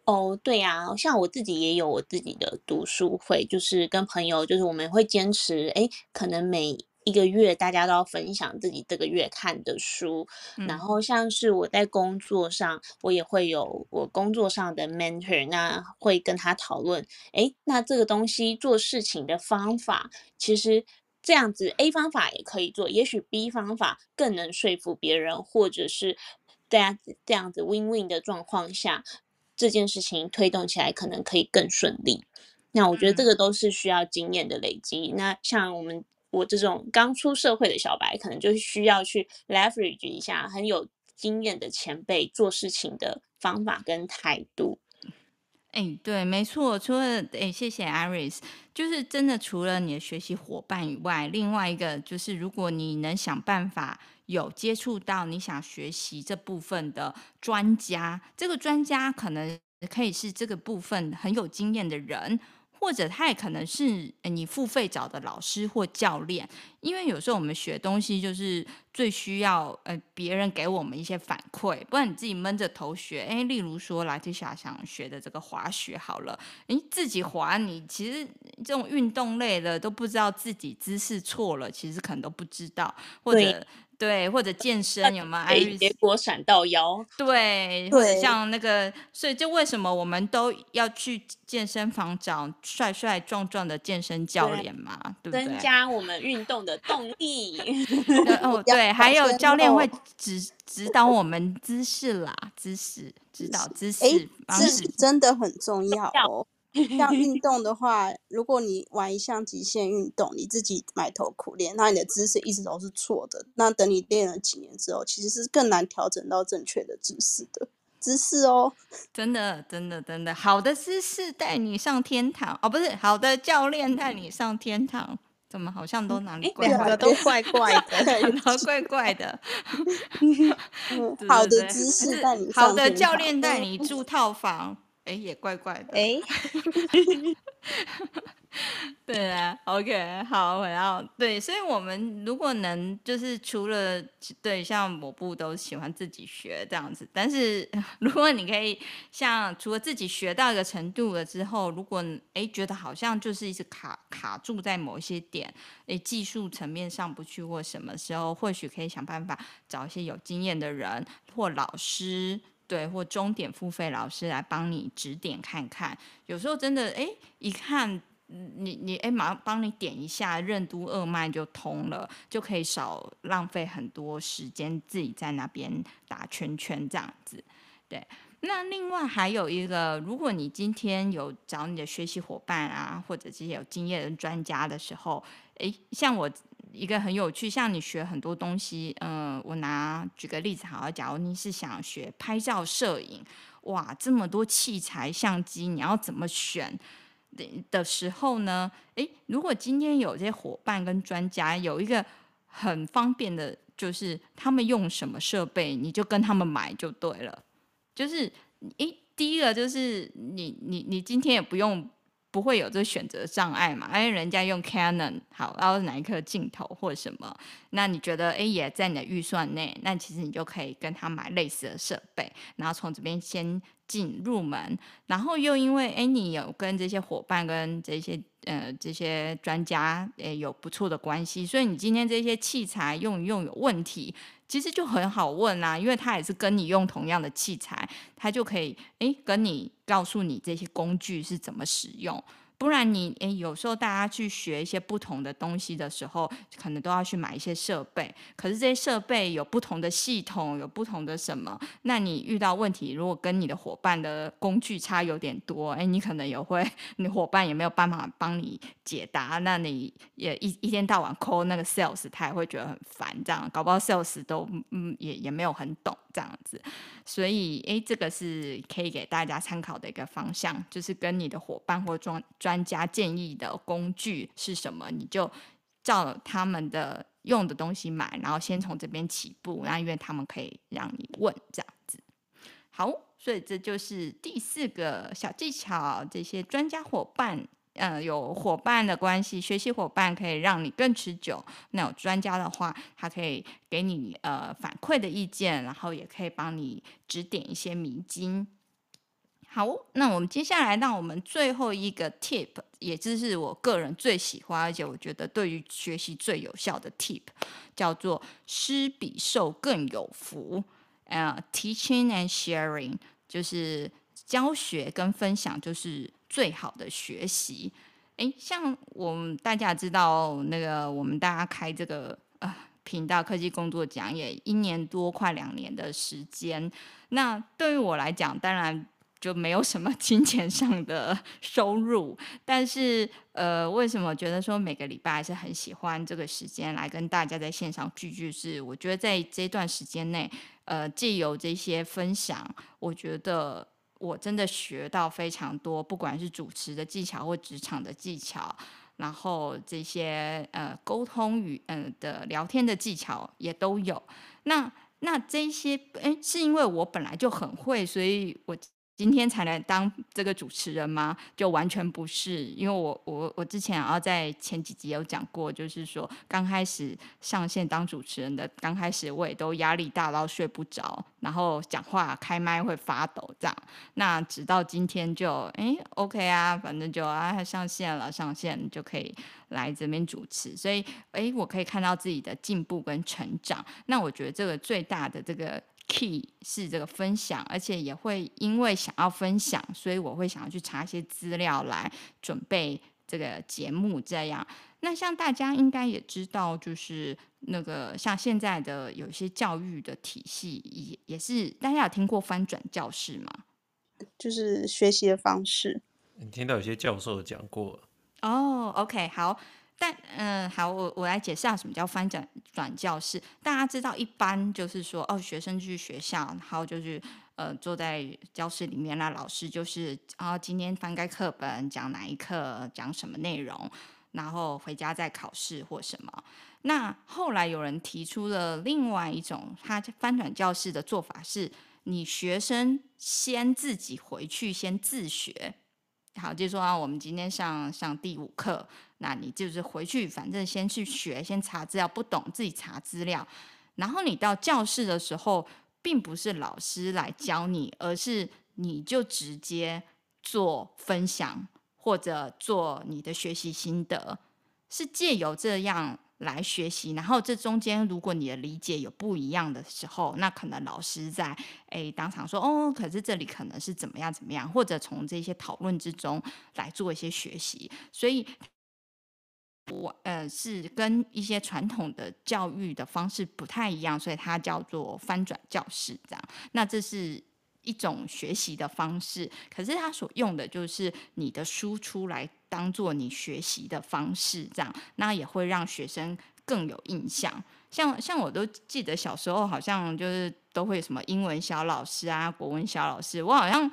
哦，对呀、啊，像我自己也有我自己的读书会，就是跟朋友，就是我们会坚持，诶，可能每一个月大家都要分享自己这个月看的书，嗯、然后像是我在工作上，我也会有我工作上的 mentor，那会跟他讨论，诶，那这个东西做事情的方法，其实这样子 A 方法也可以做，也许 B 方法更能说服别人，或者是大家这样子 win win 的状况下，这件事情推动起来可能可以更顺利。那我觉得这个都是需要经验的累积。嗯、那像我们。我这种刚出社会的小白，可能就需要去 leverage 一下很有经验的前辈做事情的方法跟态度。
哎，对，没错。除了哎，谢谢 Iris，就是真的除了你的学习伙伴以外，另外一个就是如果你能想办法有接触到你想学习这部分的专家，这个专家可能可以是这个部分很有经验的人。或者他也可能是你付费找的老师或教练，因为有时候我们学东西就是最需要呃别人给我们一些反馈，不然你自己闷着头学，诶，例如说来 Tisha 想学的这个滑雪好了，诶，自己滑你其实这种运动类的都不知道自己姿势错了，其实可能都不知道，或者。对，或者健身有没有？
结果闪到腰。
对，或者像那个，所以就为什么我们都要去健身房找帅帅壮壮的健身教练嘛？对，对不对？
增加我们运动的动力。
哦，对，还有教练会指指导我们姿势啦，姿势指导姿势，
姿势真的很重要哦。像运 动的话，如果你玩一项极限运动，你自己埋头苦练，那你的姿势一直都是错的。那等你练了几年之后，其实是更难调整到正确的姿势的姿势哦。
真的，真的，真的，好的姿势带你上天堂哦，不是好的教练带你上天堂，怎么好像都哪里怪怪的？
两个都怪怪的，
都怪怪的。
好的姿势带你上天堂，
好的教练带你住套房。哎，也怪怪的。哎，对啊，OK，好，然后对，所以我们如果能就是除了对像某部都喜欢自己学这样子，但是 如果你可以像除了自己学到一个程度了之后，如果哎觉得好像就是一直卡卡住在某一些点，哎技术层面上不去或什么时候，或许可以想办法找一些有经验的人或老师。对，或终点付费老师来帮你指点看看，有时候真的哎，一看你你哎，马上帮你点一下任督二脉就通了，就可以少浪费很多时间自己在那边打圈圈这样子。对，那另外还有一个，如果你今天有找你的学习伙伴啊，或者这些有经验的专家的时候，哎，像我。一个很有趣，像你学很多东西，嗯、呃，我拿举个例子好了，假如你是想学拍照摄影，哇，这么多器材相机，你要怎么选的的时候呢？诶，如果今天有这些伙伴跟专家，有一个很方便的，就是他们用什么设备，你就跟他们买就对了。就是，诶，第一个就是你你你今天也不用。不会有这选择障碍嘛？哎，人家用 Canon 好，然后哪一颗镜头或什么，那你觉得哎也在你的预算内，那其实你就可以跟他买类似的设备，然后从这边先进入门，然后又因为哎你有跟这些伙伴跟这些呃这些专家诶有不错的关系，所以你今天这些器材用一用有问题。其实就很好问啦，因为他也是跟你用同样的器材，他就可以诶跟你告诉你这些工具是怎么使用。不然你诶，有时候大家去学一些不同的东西的时候，可能都要去买一些设备。可是这些设备有不同的系统，有不同的什么？那你遇到问题，如果跟你的伙伴的工具差有点多，诶，你可能也会，你伙伴也没有办法帮你解答。那你也一一天到晚 call 那个 sales，他也会觉得很烦。这样搞不好 sales 都嗯也也没有很懂这样子。所以诶，这个是可以给大家参考的一个方向，就是跟你的伙伴或专专家建议的工具是什么，你就照他们的用的东西买，然后先从这边起步，然后因为他们可以让你问这样子。好，所以这就是第四个小技巧，这些专家伙伴，呃，有伙伴的关系，学习伙伴可以让你更持久。那有专家的话，他可以给你呃反馈的意见，然后也可以帮你指点一些迷津。好，那我们接下来让我们最后一个 tip，也就是我个人最喜欢，而且我觉得对于学习最有效的 tip，叫做施比受更有福。呃、teaching and sharing 就是教学跟分享，就是最好的学习。诶，像我们大家知道，那个我们大家开这个呃频道科技工作讲也一年多，快两年的时间。那对于我来讲，当然。就没有什么金钱上的收入，但是呃，为什么觉得说每个礼拜还是很喜欢这个时间来跟大家在线上聚聚？是我觉得在这段时间内，呃，既有这些分享，我觉得我真的学到非常多，不管是主持的技巧或职场的技巧，然后这些呃沟通与嗯、呃、的聊天的技巧也都有。那那这些哎，是因为我本来就很会，所以我。今天才来当这个主持人吗？就完全不是，因为我我我之前啊在前几集有讲过，就是说刚开始上线当主持人的，刚开始我也都压力大到睡不着，然后讲话开麦会发抖这样。那直到今天就哎 OK 啊，反正就啊上线了，上线就可以来这边主持，所以哎我可以看到自己的进步跟成长。那我觉得这个最大的这个。Key 是这个分享，而且也会因为想要分享，所以我会想要去查一些资料来准备这个节目。这样，那像大家应该也知道，就是那个像现在的有些教育的体系，也也是大家有听过翻转教室吗？
就是学习的方式。
你听到有些教授讲过
哦。Oh, OK，好。但嗯，好，我我来解释下什么叫翻转转教室。大家知道，一般就是说，哦，学生去学校，然后就是呃坐在教室里面，那老师就是啊、哦，今天翻开课本讲哪一课，讲什么内容，然后回家再考试或什么。那后来有人提出了另外一种，他翻转教室的做法是，你学生先自己回去先自学。好，就说啊，我们今天上上第五课。那你就是回去，反正先去学，先查资料，不懂自己查资料。然后你到教室的时候，并不是老师来教你，而是你就直接做分享或者做你的学习心得，是借由这样来学习。然后这中间，如果你的理解有不一样的时候，那可能老师在诶当场说哦，可是这里可能是怎么样怎么样，或者从这些讨论之中来做一些学习，所以。我呃是跟一些传统的教育的方式不太一样，所以它叫做翻转教室这样。那这是一种学习的方式，可是它所用的就是你的输出来当做你学习的方式这样，那也会让学生更有印象。像像我都记得小时候好像就是都会什么英文小老师啊，国文小老师，我好像。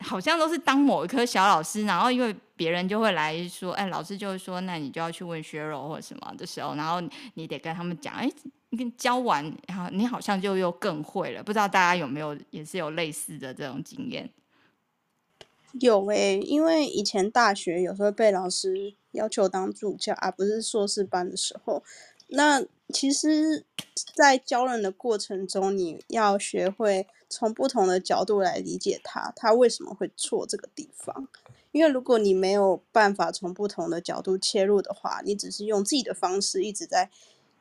好像都是当某一科小老师，然后因为别人就会来说，哎，老师就会说，那你就要去问学柔或者什么的时候，然后你得跟他们讲，哎，你跟教完，然后你好像就又更会了。不知道大家有没有也是有类似的这种经验？
有诶、因为以前大学有时候被老师要求当助教，而不是硕士班的时候，那其实，在教人的过程中，你要学会。从不同的角度来理解他，他为什么会错这个地方？因为如果你没有办法从不同的角度切入的话，你只是用自己的方式一直在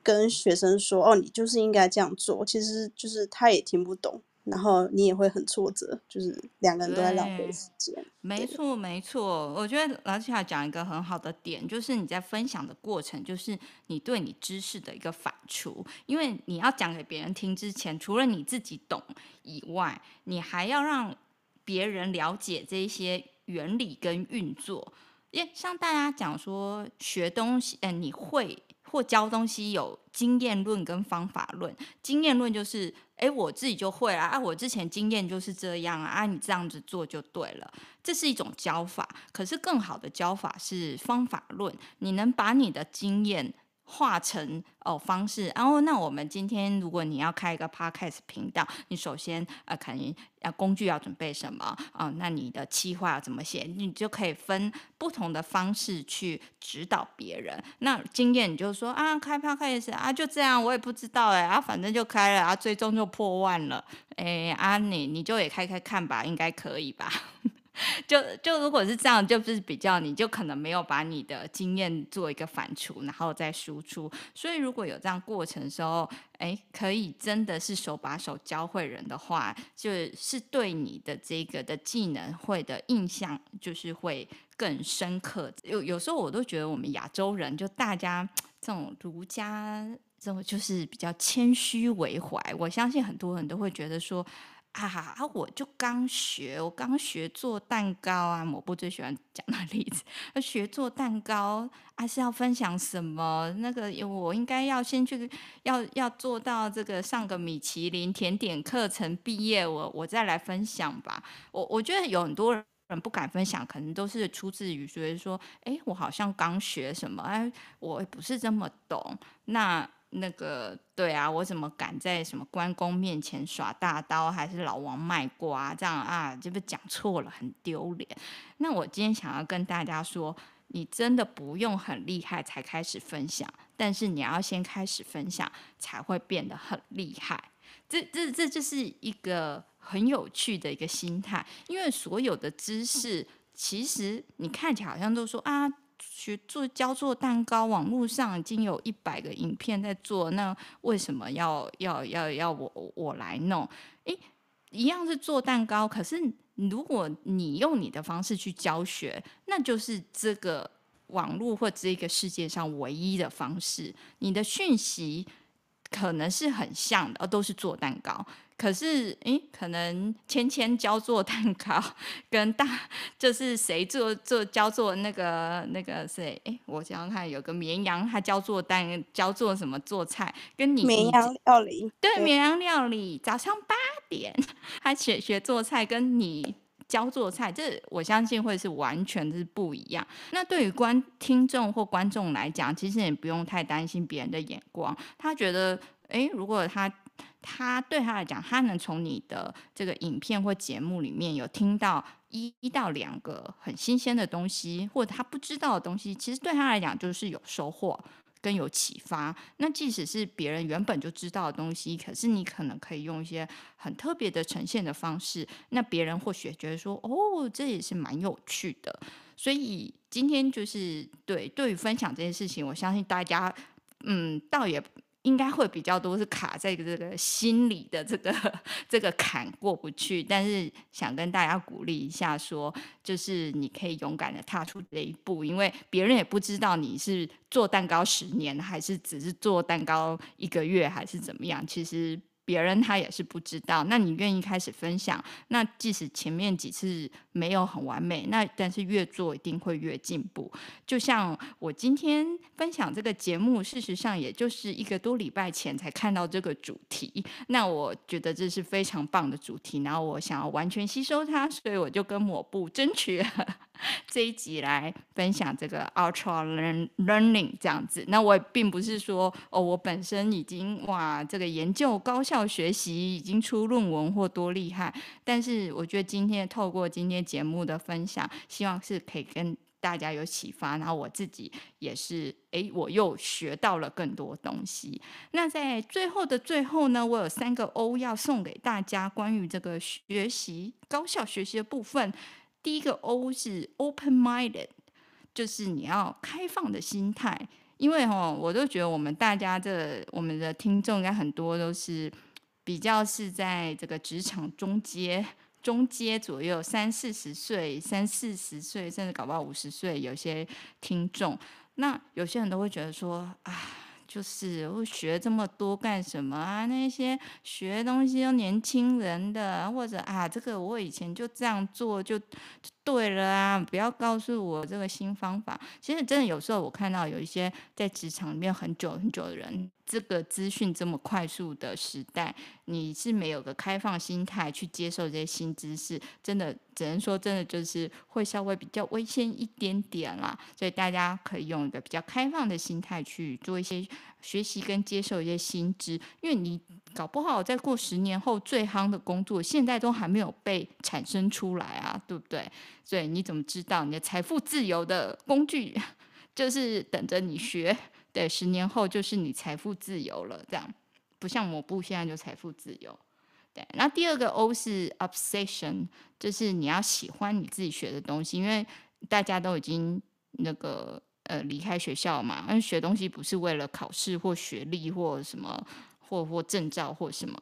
跟学生说：“哦，你就是应该这样做。”其实就是他也听不懂然后你也会很挫折，就是两个人都在浪费时间。
没错，没错。我觉得老师讲一个很好的点，就是你在分享的过程，就是你对你知识的一个反刍。因为你要讲给别人听之前，除了你自己懂以外，你还要让别人了解这些原理跟运作。因像大家讲说学东西，嗯，你会。或教东西有经验论跟方法论。经验论就是，哎，我自己就会了啊，我之前经验就是这样，啊，你这样子做就对了，这是一种教法。可是更好的教法是方法论，你能把你的经验。化成哦方式，然后那我们今天如果你要开一个 podcast 频道，你首先呃肯定要工具要准备什么啊、那你的企划要怎么写？你就可以分不同的方式去指导别人。那经验你就说啊，开 podcast 啊就这样，我也不知道哎啊，反正就开了啊，最终就破万了哎啊你你就也开开看吧，应该可以吧？就就如果是这样，就是比较你就可能没有把你的经验做一个反刍，然后再输出。所以如果有这样过程的时候，哎，可以真的是手把手教会人的话，就是对你的这个的技能会的印象就是会更深刻。有有时候我都觉得我们亚洲人就大家 这种儒家这种就是比较谦虚为怀。我相信很多人都会觉得说。啊，我就刚学，我刚学做蛋糕啊。我不最喜欢讲的例子，学做蛋糕、啊、是要分享什么？那个我应该要先去，要要做到这个上个米其林甜点课程毕业，我我再来分享吧。我我觉得有很多人不敢分享，可能都是出自于觉得说，哎，我好像刚学什么，哎，我不是这么懂。那。那个对啊，我怎么敢在什么关公面前耍大刀，还是老王卖瓜这样啊？这不讲错了，很丢脸。那我今天想要跟大家说，你真的不用很厉害才开始分享，但是你要先开始分享，才会变得很厉害。这、这、这就是一个很有趣的一个心态，因为所有的知识，其实你看起来好像都说啊。学做教做蛋糕，网络上已经有一百个影片在做，那为什么要要要要我我来弄？诶，一样是做蛋糕，可是如果你用你的方式去教学，那就是这个网络或这个世界上唯一的方式。你的讯息可能是很像的，都是做蛋糕。可是，诶，可能芊芊教做蛋糕，跟大就是谁做做教做那个那个谁？诶，我想想看，有个绵羊，他教做蛋，教做什么做菜？跟你
绵羊料理，
对，绵羊料理，早上八点，他学学做菜，跟你教做菜，这我相信会是完全是不一样。那对于观听众或观众来讲，其实也不用太担心别人的眼光，他觉得，诶，如果他。他对他来讲，他能从你的这个影片或节目里面有听到一到两个很新鲜的东西，或者他不知道的东西，其实对他来讲就是有收获跟有启发。那即使是别人原本就知道的东西，可是你可能可以用一些很特别的呈现的方式，那别人或许觉得说，哦，这也是蛮有趣的。所以今天就是对对于分享这件事情，我相信大家，嗯，倒也。应该会比较多是卡在这个心理的这个 这个坎过不去，但是想跟大家鼓励一下说，说就是你可以勇敢的踏出这一步，因为别人也不知道你是做蛋糕十年，还是只是做蛋糕一个月，还是怎么样，其实。别人他也是不知道，那你愿意开始分享，那即使前面几次没有很完美，那但是越做一定会越进步。就像我今天分享这个节目，事实上也就是一个多礼拜前才看到这个主题，那我觉得这是非常棒的主题，然后我想要完全吸收它，所以我就跟抹布争取 这一集来分享这个 Ultra learning 这样子。那我也并不是说哦，我本身已经哇这个研究高效。学习已经出论文或多厉害，但是我觉得今天透过今天节目的分享，希望是可以跟大家有启发，然后我自己也是，诶，我又学到了更多东西。那在最后的最后呢，我有三个 O 要送给大家，关于这个学习高效学习的部分。第一个 O 是 open-minded，就是你要开放的心态。因为哈，我都觉得我们大家的我们的听众应该很多都是比较是在这个职场中阶。中阶左右，三四十岁、三四十岁，甚至搞不好五十岁，有些听众，那有些人都会觉得说，啊，就是我学这么多干什么啊？那些学东西都年轻人的，或者啊，这个我以前就这样做就对了啊，不要告诉我这个新方法。其实真的有时候我看到有一些在职场里面很久很久的人。这个资讯这么快速的时代，你是没有个开放心态去接受这些新知识，真的只能说真的就是会稍微比较危险一点点啦。所以大家可以用一个比较开放的心态去做一些学习跟接受一些新知，因为你搞不好再过十年后最夯的工作，现在都还没有被产生出来啊，对不对？所以你怎么知道你的财富自由的工具 就是等着你学？对，十年后就是你财富自由了，这样不像抹布现在就财富自由。对，那第二个 O 是 obsession，就是你要喜欢你自己学的东西，因为大家都已经那个呃离开学校嘛，因为学东西不是为了考试或学历或什么或或证照或什么。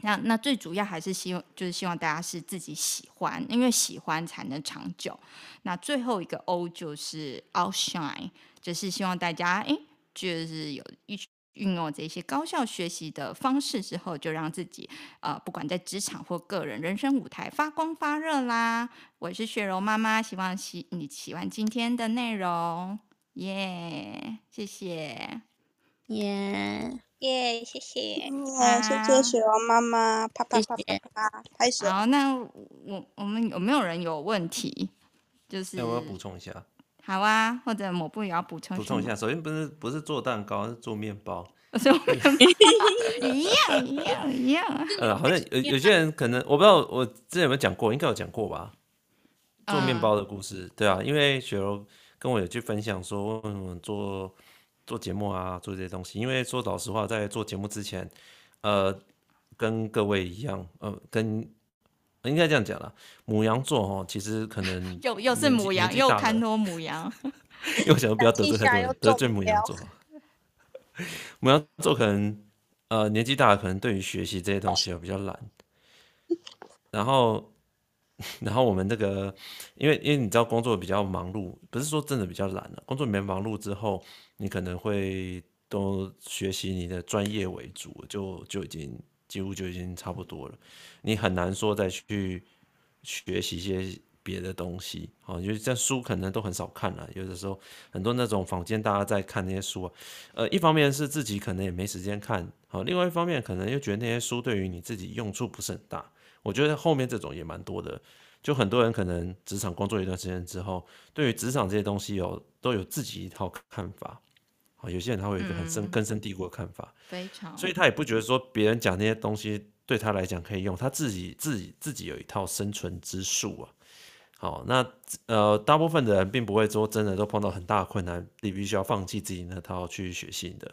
那那最主要还是希望就是希望大家是自己喜欢，因为喜欢才能长久。那最后一个 O 就是 outshine。就是希望大家诶，就是有一运用这些高效学习的方式之后，就让自己呃，不管在职场或个人人生舞台发光发热啦。我是雪柔妈妈，希望喜你喜欢今天的内容，耶、yeah，谢谢，
耶
耶，谢谢，
谢谢雪柔妈妈，啪啪啪啪啪，开始。
好，那我我们有没有人有问题？就是
我要补充一下。
好啊，或者抹布也要补充。
补充一下，首先不是不是做蛋糕，是做面包。
做面包一样一样一样。
呃，好像 有有些人可能我不知道，我之前有没有讲过，应该有讲过吧？做面包的故事，嗯、对啊，因为雪柔跟我有去分享说，为什么做做节目啊，做这些东西。因为说老实话，在做节目之前，呃，跟各位一样，呃，跟。应该这样讲啦，母羊座哦，其实可能
又又是母羊，又看多母羊，
又想要不要得罪太多人，得罪母羊座。母羊座可能呃年纪大了，可能对于学习这些东西比较懒。然后，然后我们这个，因为因为你知道工作比较忙碌，不是说真的比较懒了，工作没忙碌之后，你可能会都学习你的专业为主，就就已经。几乎就已经差不多了，你很难说再去学习一些别的东西，啊，因为这书可能都很少看了，有的时候很多那种坊间大家在看那些书啊，呃，一方面是自己可能也没时间看，好，另外一方面可能又觉得那些书对于你自己用处不是很大，我觉得后面这种也蛮多的，就很多人可能职场工作一段时间之后，对于职场这些东西有都有自己一套看法。有些人他会有一个很深根深蒂固的看法，
非常，
所以他也不觉得说别人讲那些东西对他来讲可以用，他自己自己自己有一套生存之术啊。好，那呃，大部分的人并不会说真的都碰到很大的困难，你必须要放弃自己那套去学新的。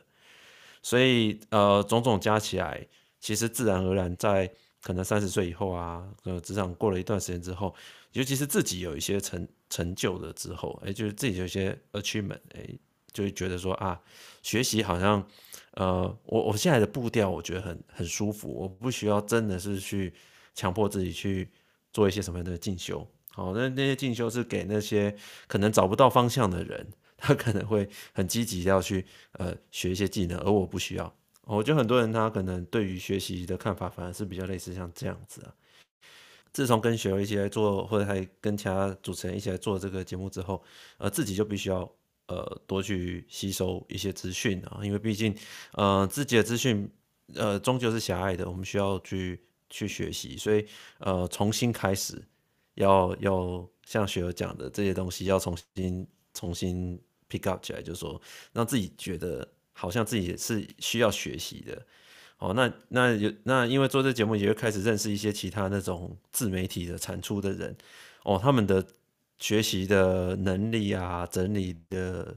所以呃，种种加起来，其实自然而然在可能三十岁以后啊，呃，职场过了一段时间之后，尤其是自己有一些成成就了之后，哎，就是自己有一些 achievement，哎。就会觉得说啊，学习好像，呃，我我现在的步调我觉得很很舒服，我不需要真的是去强迫自己去做一些什么样的进修。好，那那些进修是给那些可能找不到方向的人，他可能会很积极要去呃学一些技能，而我不需要。我觉得很多人他可能对于学习的看法反而是比较类似像这样子啊。自从跟学友一起来做，或者还跟其他主持人一起来做这个节目之后，呃，自己就必须要。呃，多去吸收一些资讯啊，因为毕竟，呃，自己的资讯，呃，终究是狭隘的，我们需要去去学习，所以，呃，重新开始，要要像雪儿讲的这些东西，要重新重新 pick up 起来，就是说，让自己觉得好像自己是需要学习的。哦，那那有那因为做这节目，也会开始认识一些其他那种自媒体的产出的人，哦，他们的。学习的能力啊，整理的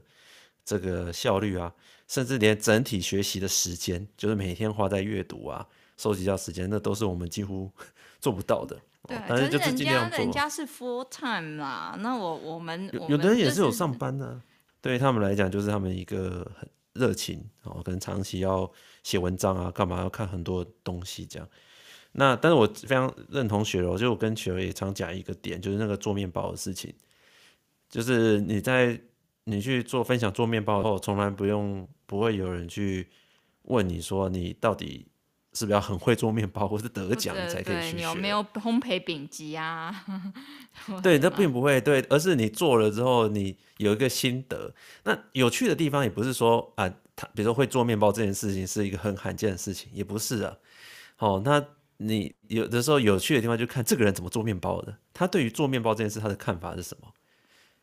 这个效率啊，甚至连整体学习的时间，就是每天花在阅读啊、收集到时间，那都是我们几乎做不到的。
对，
但是就
人家
做
人家是 full time 啦，那我我们
有有的人也是有上班的，啊，对他们来讲就是他们一个很热情哦，可能长期要写文章啊，干嘛要看很多东西这样。那但是我非常认同雪柔，就我跟雪柔也常讲一个点，就是那个做面包的事情，就是你在你去做分享做面包后，从来不用不会有人去问你说你到底是不是要很会做面包，或是得奖才可以去学，
你有没有烘焙丙级啊？
对，这并不会对，而是你做了之后，你有一个心得。那有趣的地方也不是说啊，他比如说会做面包这件事情是一个很罕见的事情，也不是啊。哦，那。你有的时候有趣的地方就看这个人怎么做面包的，他对于做面包这件事他的看法是什么？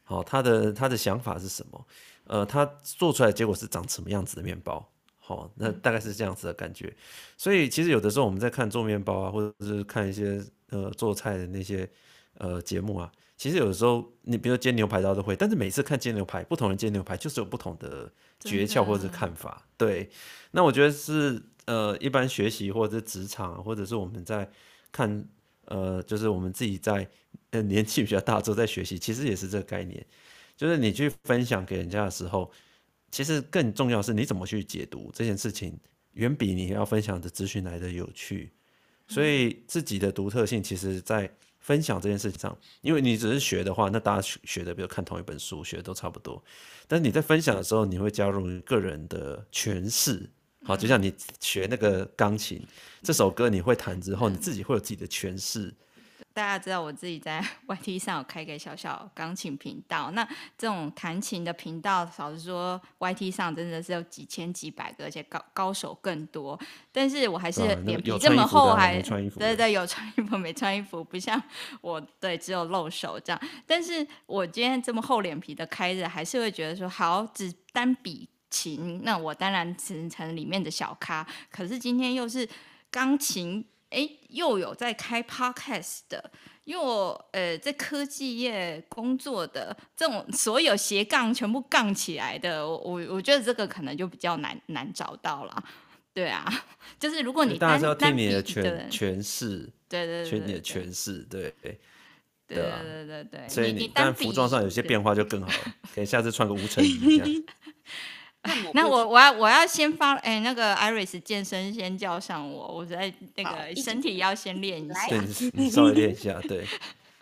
好，他的他的想法是什么？呃，他做出来的结果是长什么样子的面包？好，那大概是这样子的感觉。所以其实有的时候我们在看做面包啊，或者是看一些呃做菜的那些呃节目啊，其实有的时候你比如说煎牛排大家都会，但是每次看煎牛排，不同人煎牛排就是有不同的诀窍或者是看法。对，那我觉得是。呃，一般学习或者是职场，或者是我们在看，呃，就是我们自己在呃年纪比较大之后在学习，其实也是这个概念，就是你去分享给人家的时候，其实更重要是你怎么去解读这件事情，远比你要分享的资讯来的有趣。所以自己的独特性，其实在分享这件事情上，因为你只是学的话，那大家学的，比如看同一本书，学的都差不多。但是你在分享的时候，你会加入个人的诠释。好，就像你学那个钢琴，嗯、这首歌你会弹之后，你自己会有自己的诠释。
大家知道我自己在 YT 上有开一个小小钢琴频道，那这种弹琴的频道，老实说，YT 上真的是有几千几百个，而且高高手更多。但是我还是脸皮这么厚，还对对对，有穿衣服没穿衣服，不像我对只有露手这样。但是我今天这么厚脸皮的开着，还是会觉得说，好，只单比。琴，那我当然只成里面的小咖。可是今天又是钢琴，哎，又有在开 podcast 的，又呃在科技业工作的，这种所有斜杠全部杠起来的，我我觉得这个可能就比较难难找到了。对啊，就是如果你
大家是要听你的诠诠释，
对对对，
听你的诠释，对对
对对对对，
所以你但服装上有些变化就更好了，可以下次穿个无尘衣这样。
那我我要我要先发哎、欸，那个 Iris 健身先叫上我，我在那个身体要先练一下，
对，你稍微练一下，对，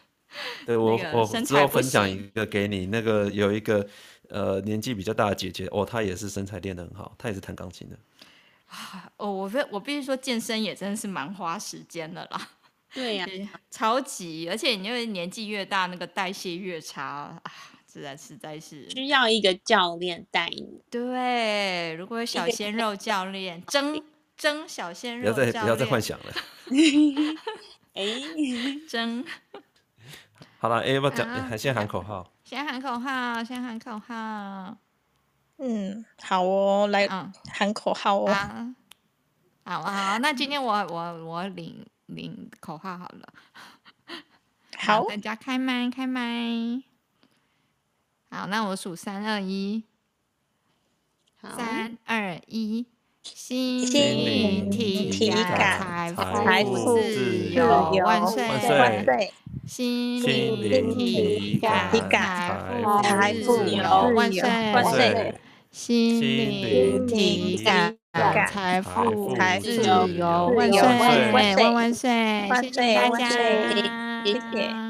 对我我之后分享一个给你，那个有一个呃年纪比较大的姐姐，哦，她也是身材练得很好，她也是弹钢琴的。
哦，我必我必须说健身也真的是蛮花时间的啦，
对呀、啊，
超级，而且你因为年纪越大，那个代谢越差啊。实在实在是
需要一个教练带你。
对，如果有小鲜肉教练，争争小鲜肉，
不要再不要再幻想了。
哎，
争。
好了，哎，要不要讲？先喊口号。
先喊口号，先喊口号。
嗯，好哦，来喊口号哦。
好啊，好，那今天我我我领领口号好了。
好，
大家开麦，开麦。好，那我数三二一，三二一，心灵体感，财富自由万岁万岁！心灵体感，财富自由万岁万岁！心灵体感，财富自由万岁万岁万岁！谢谢大家，谢谢。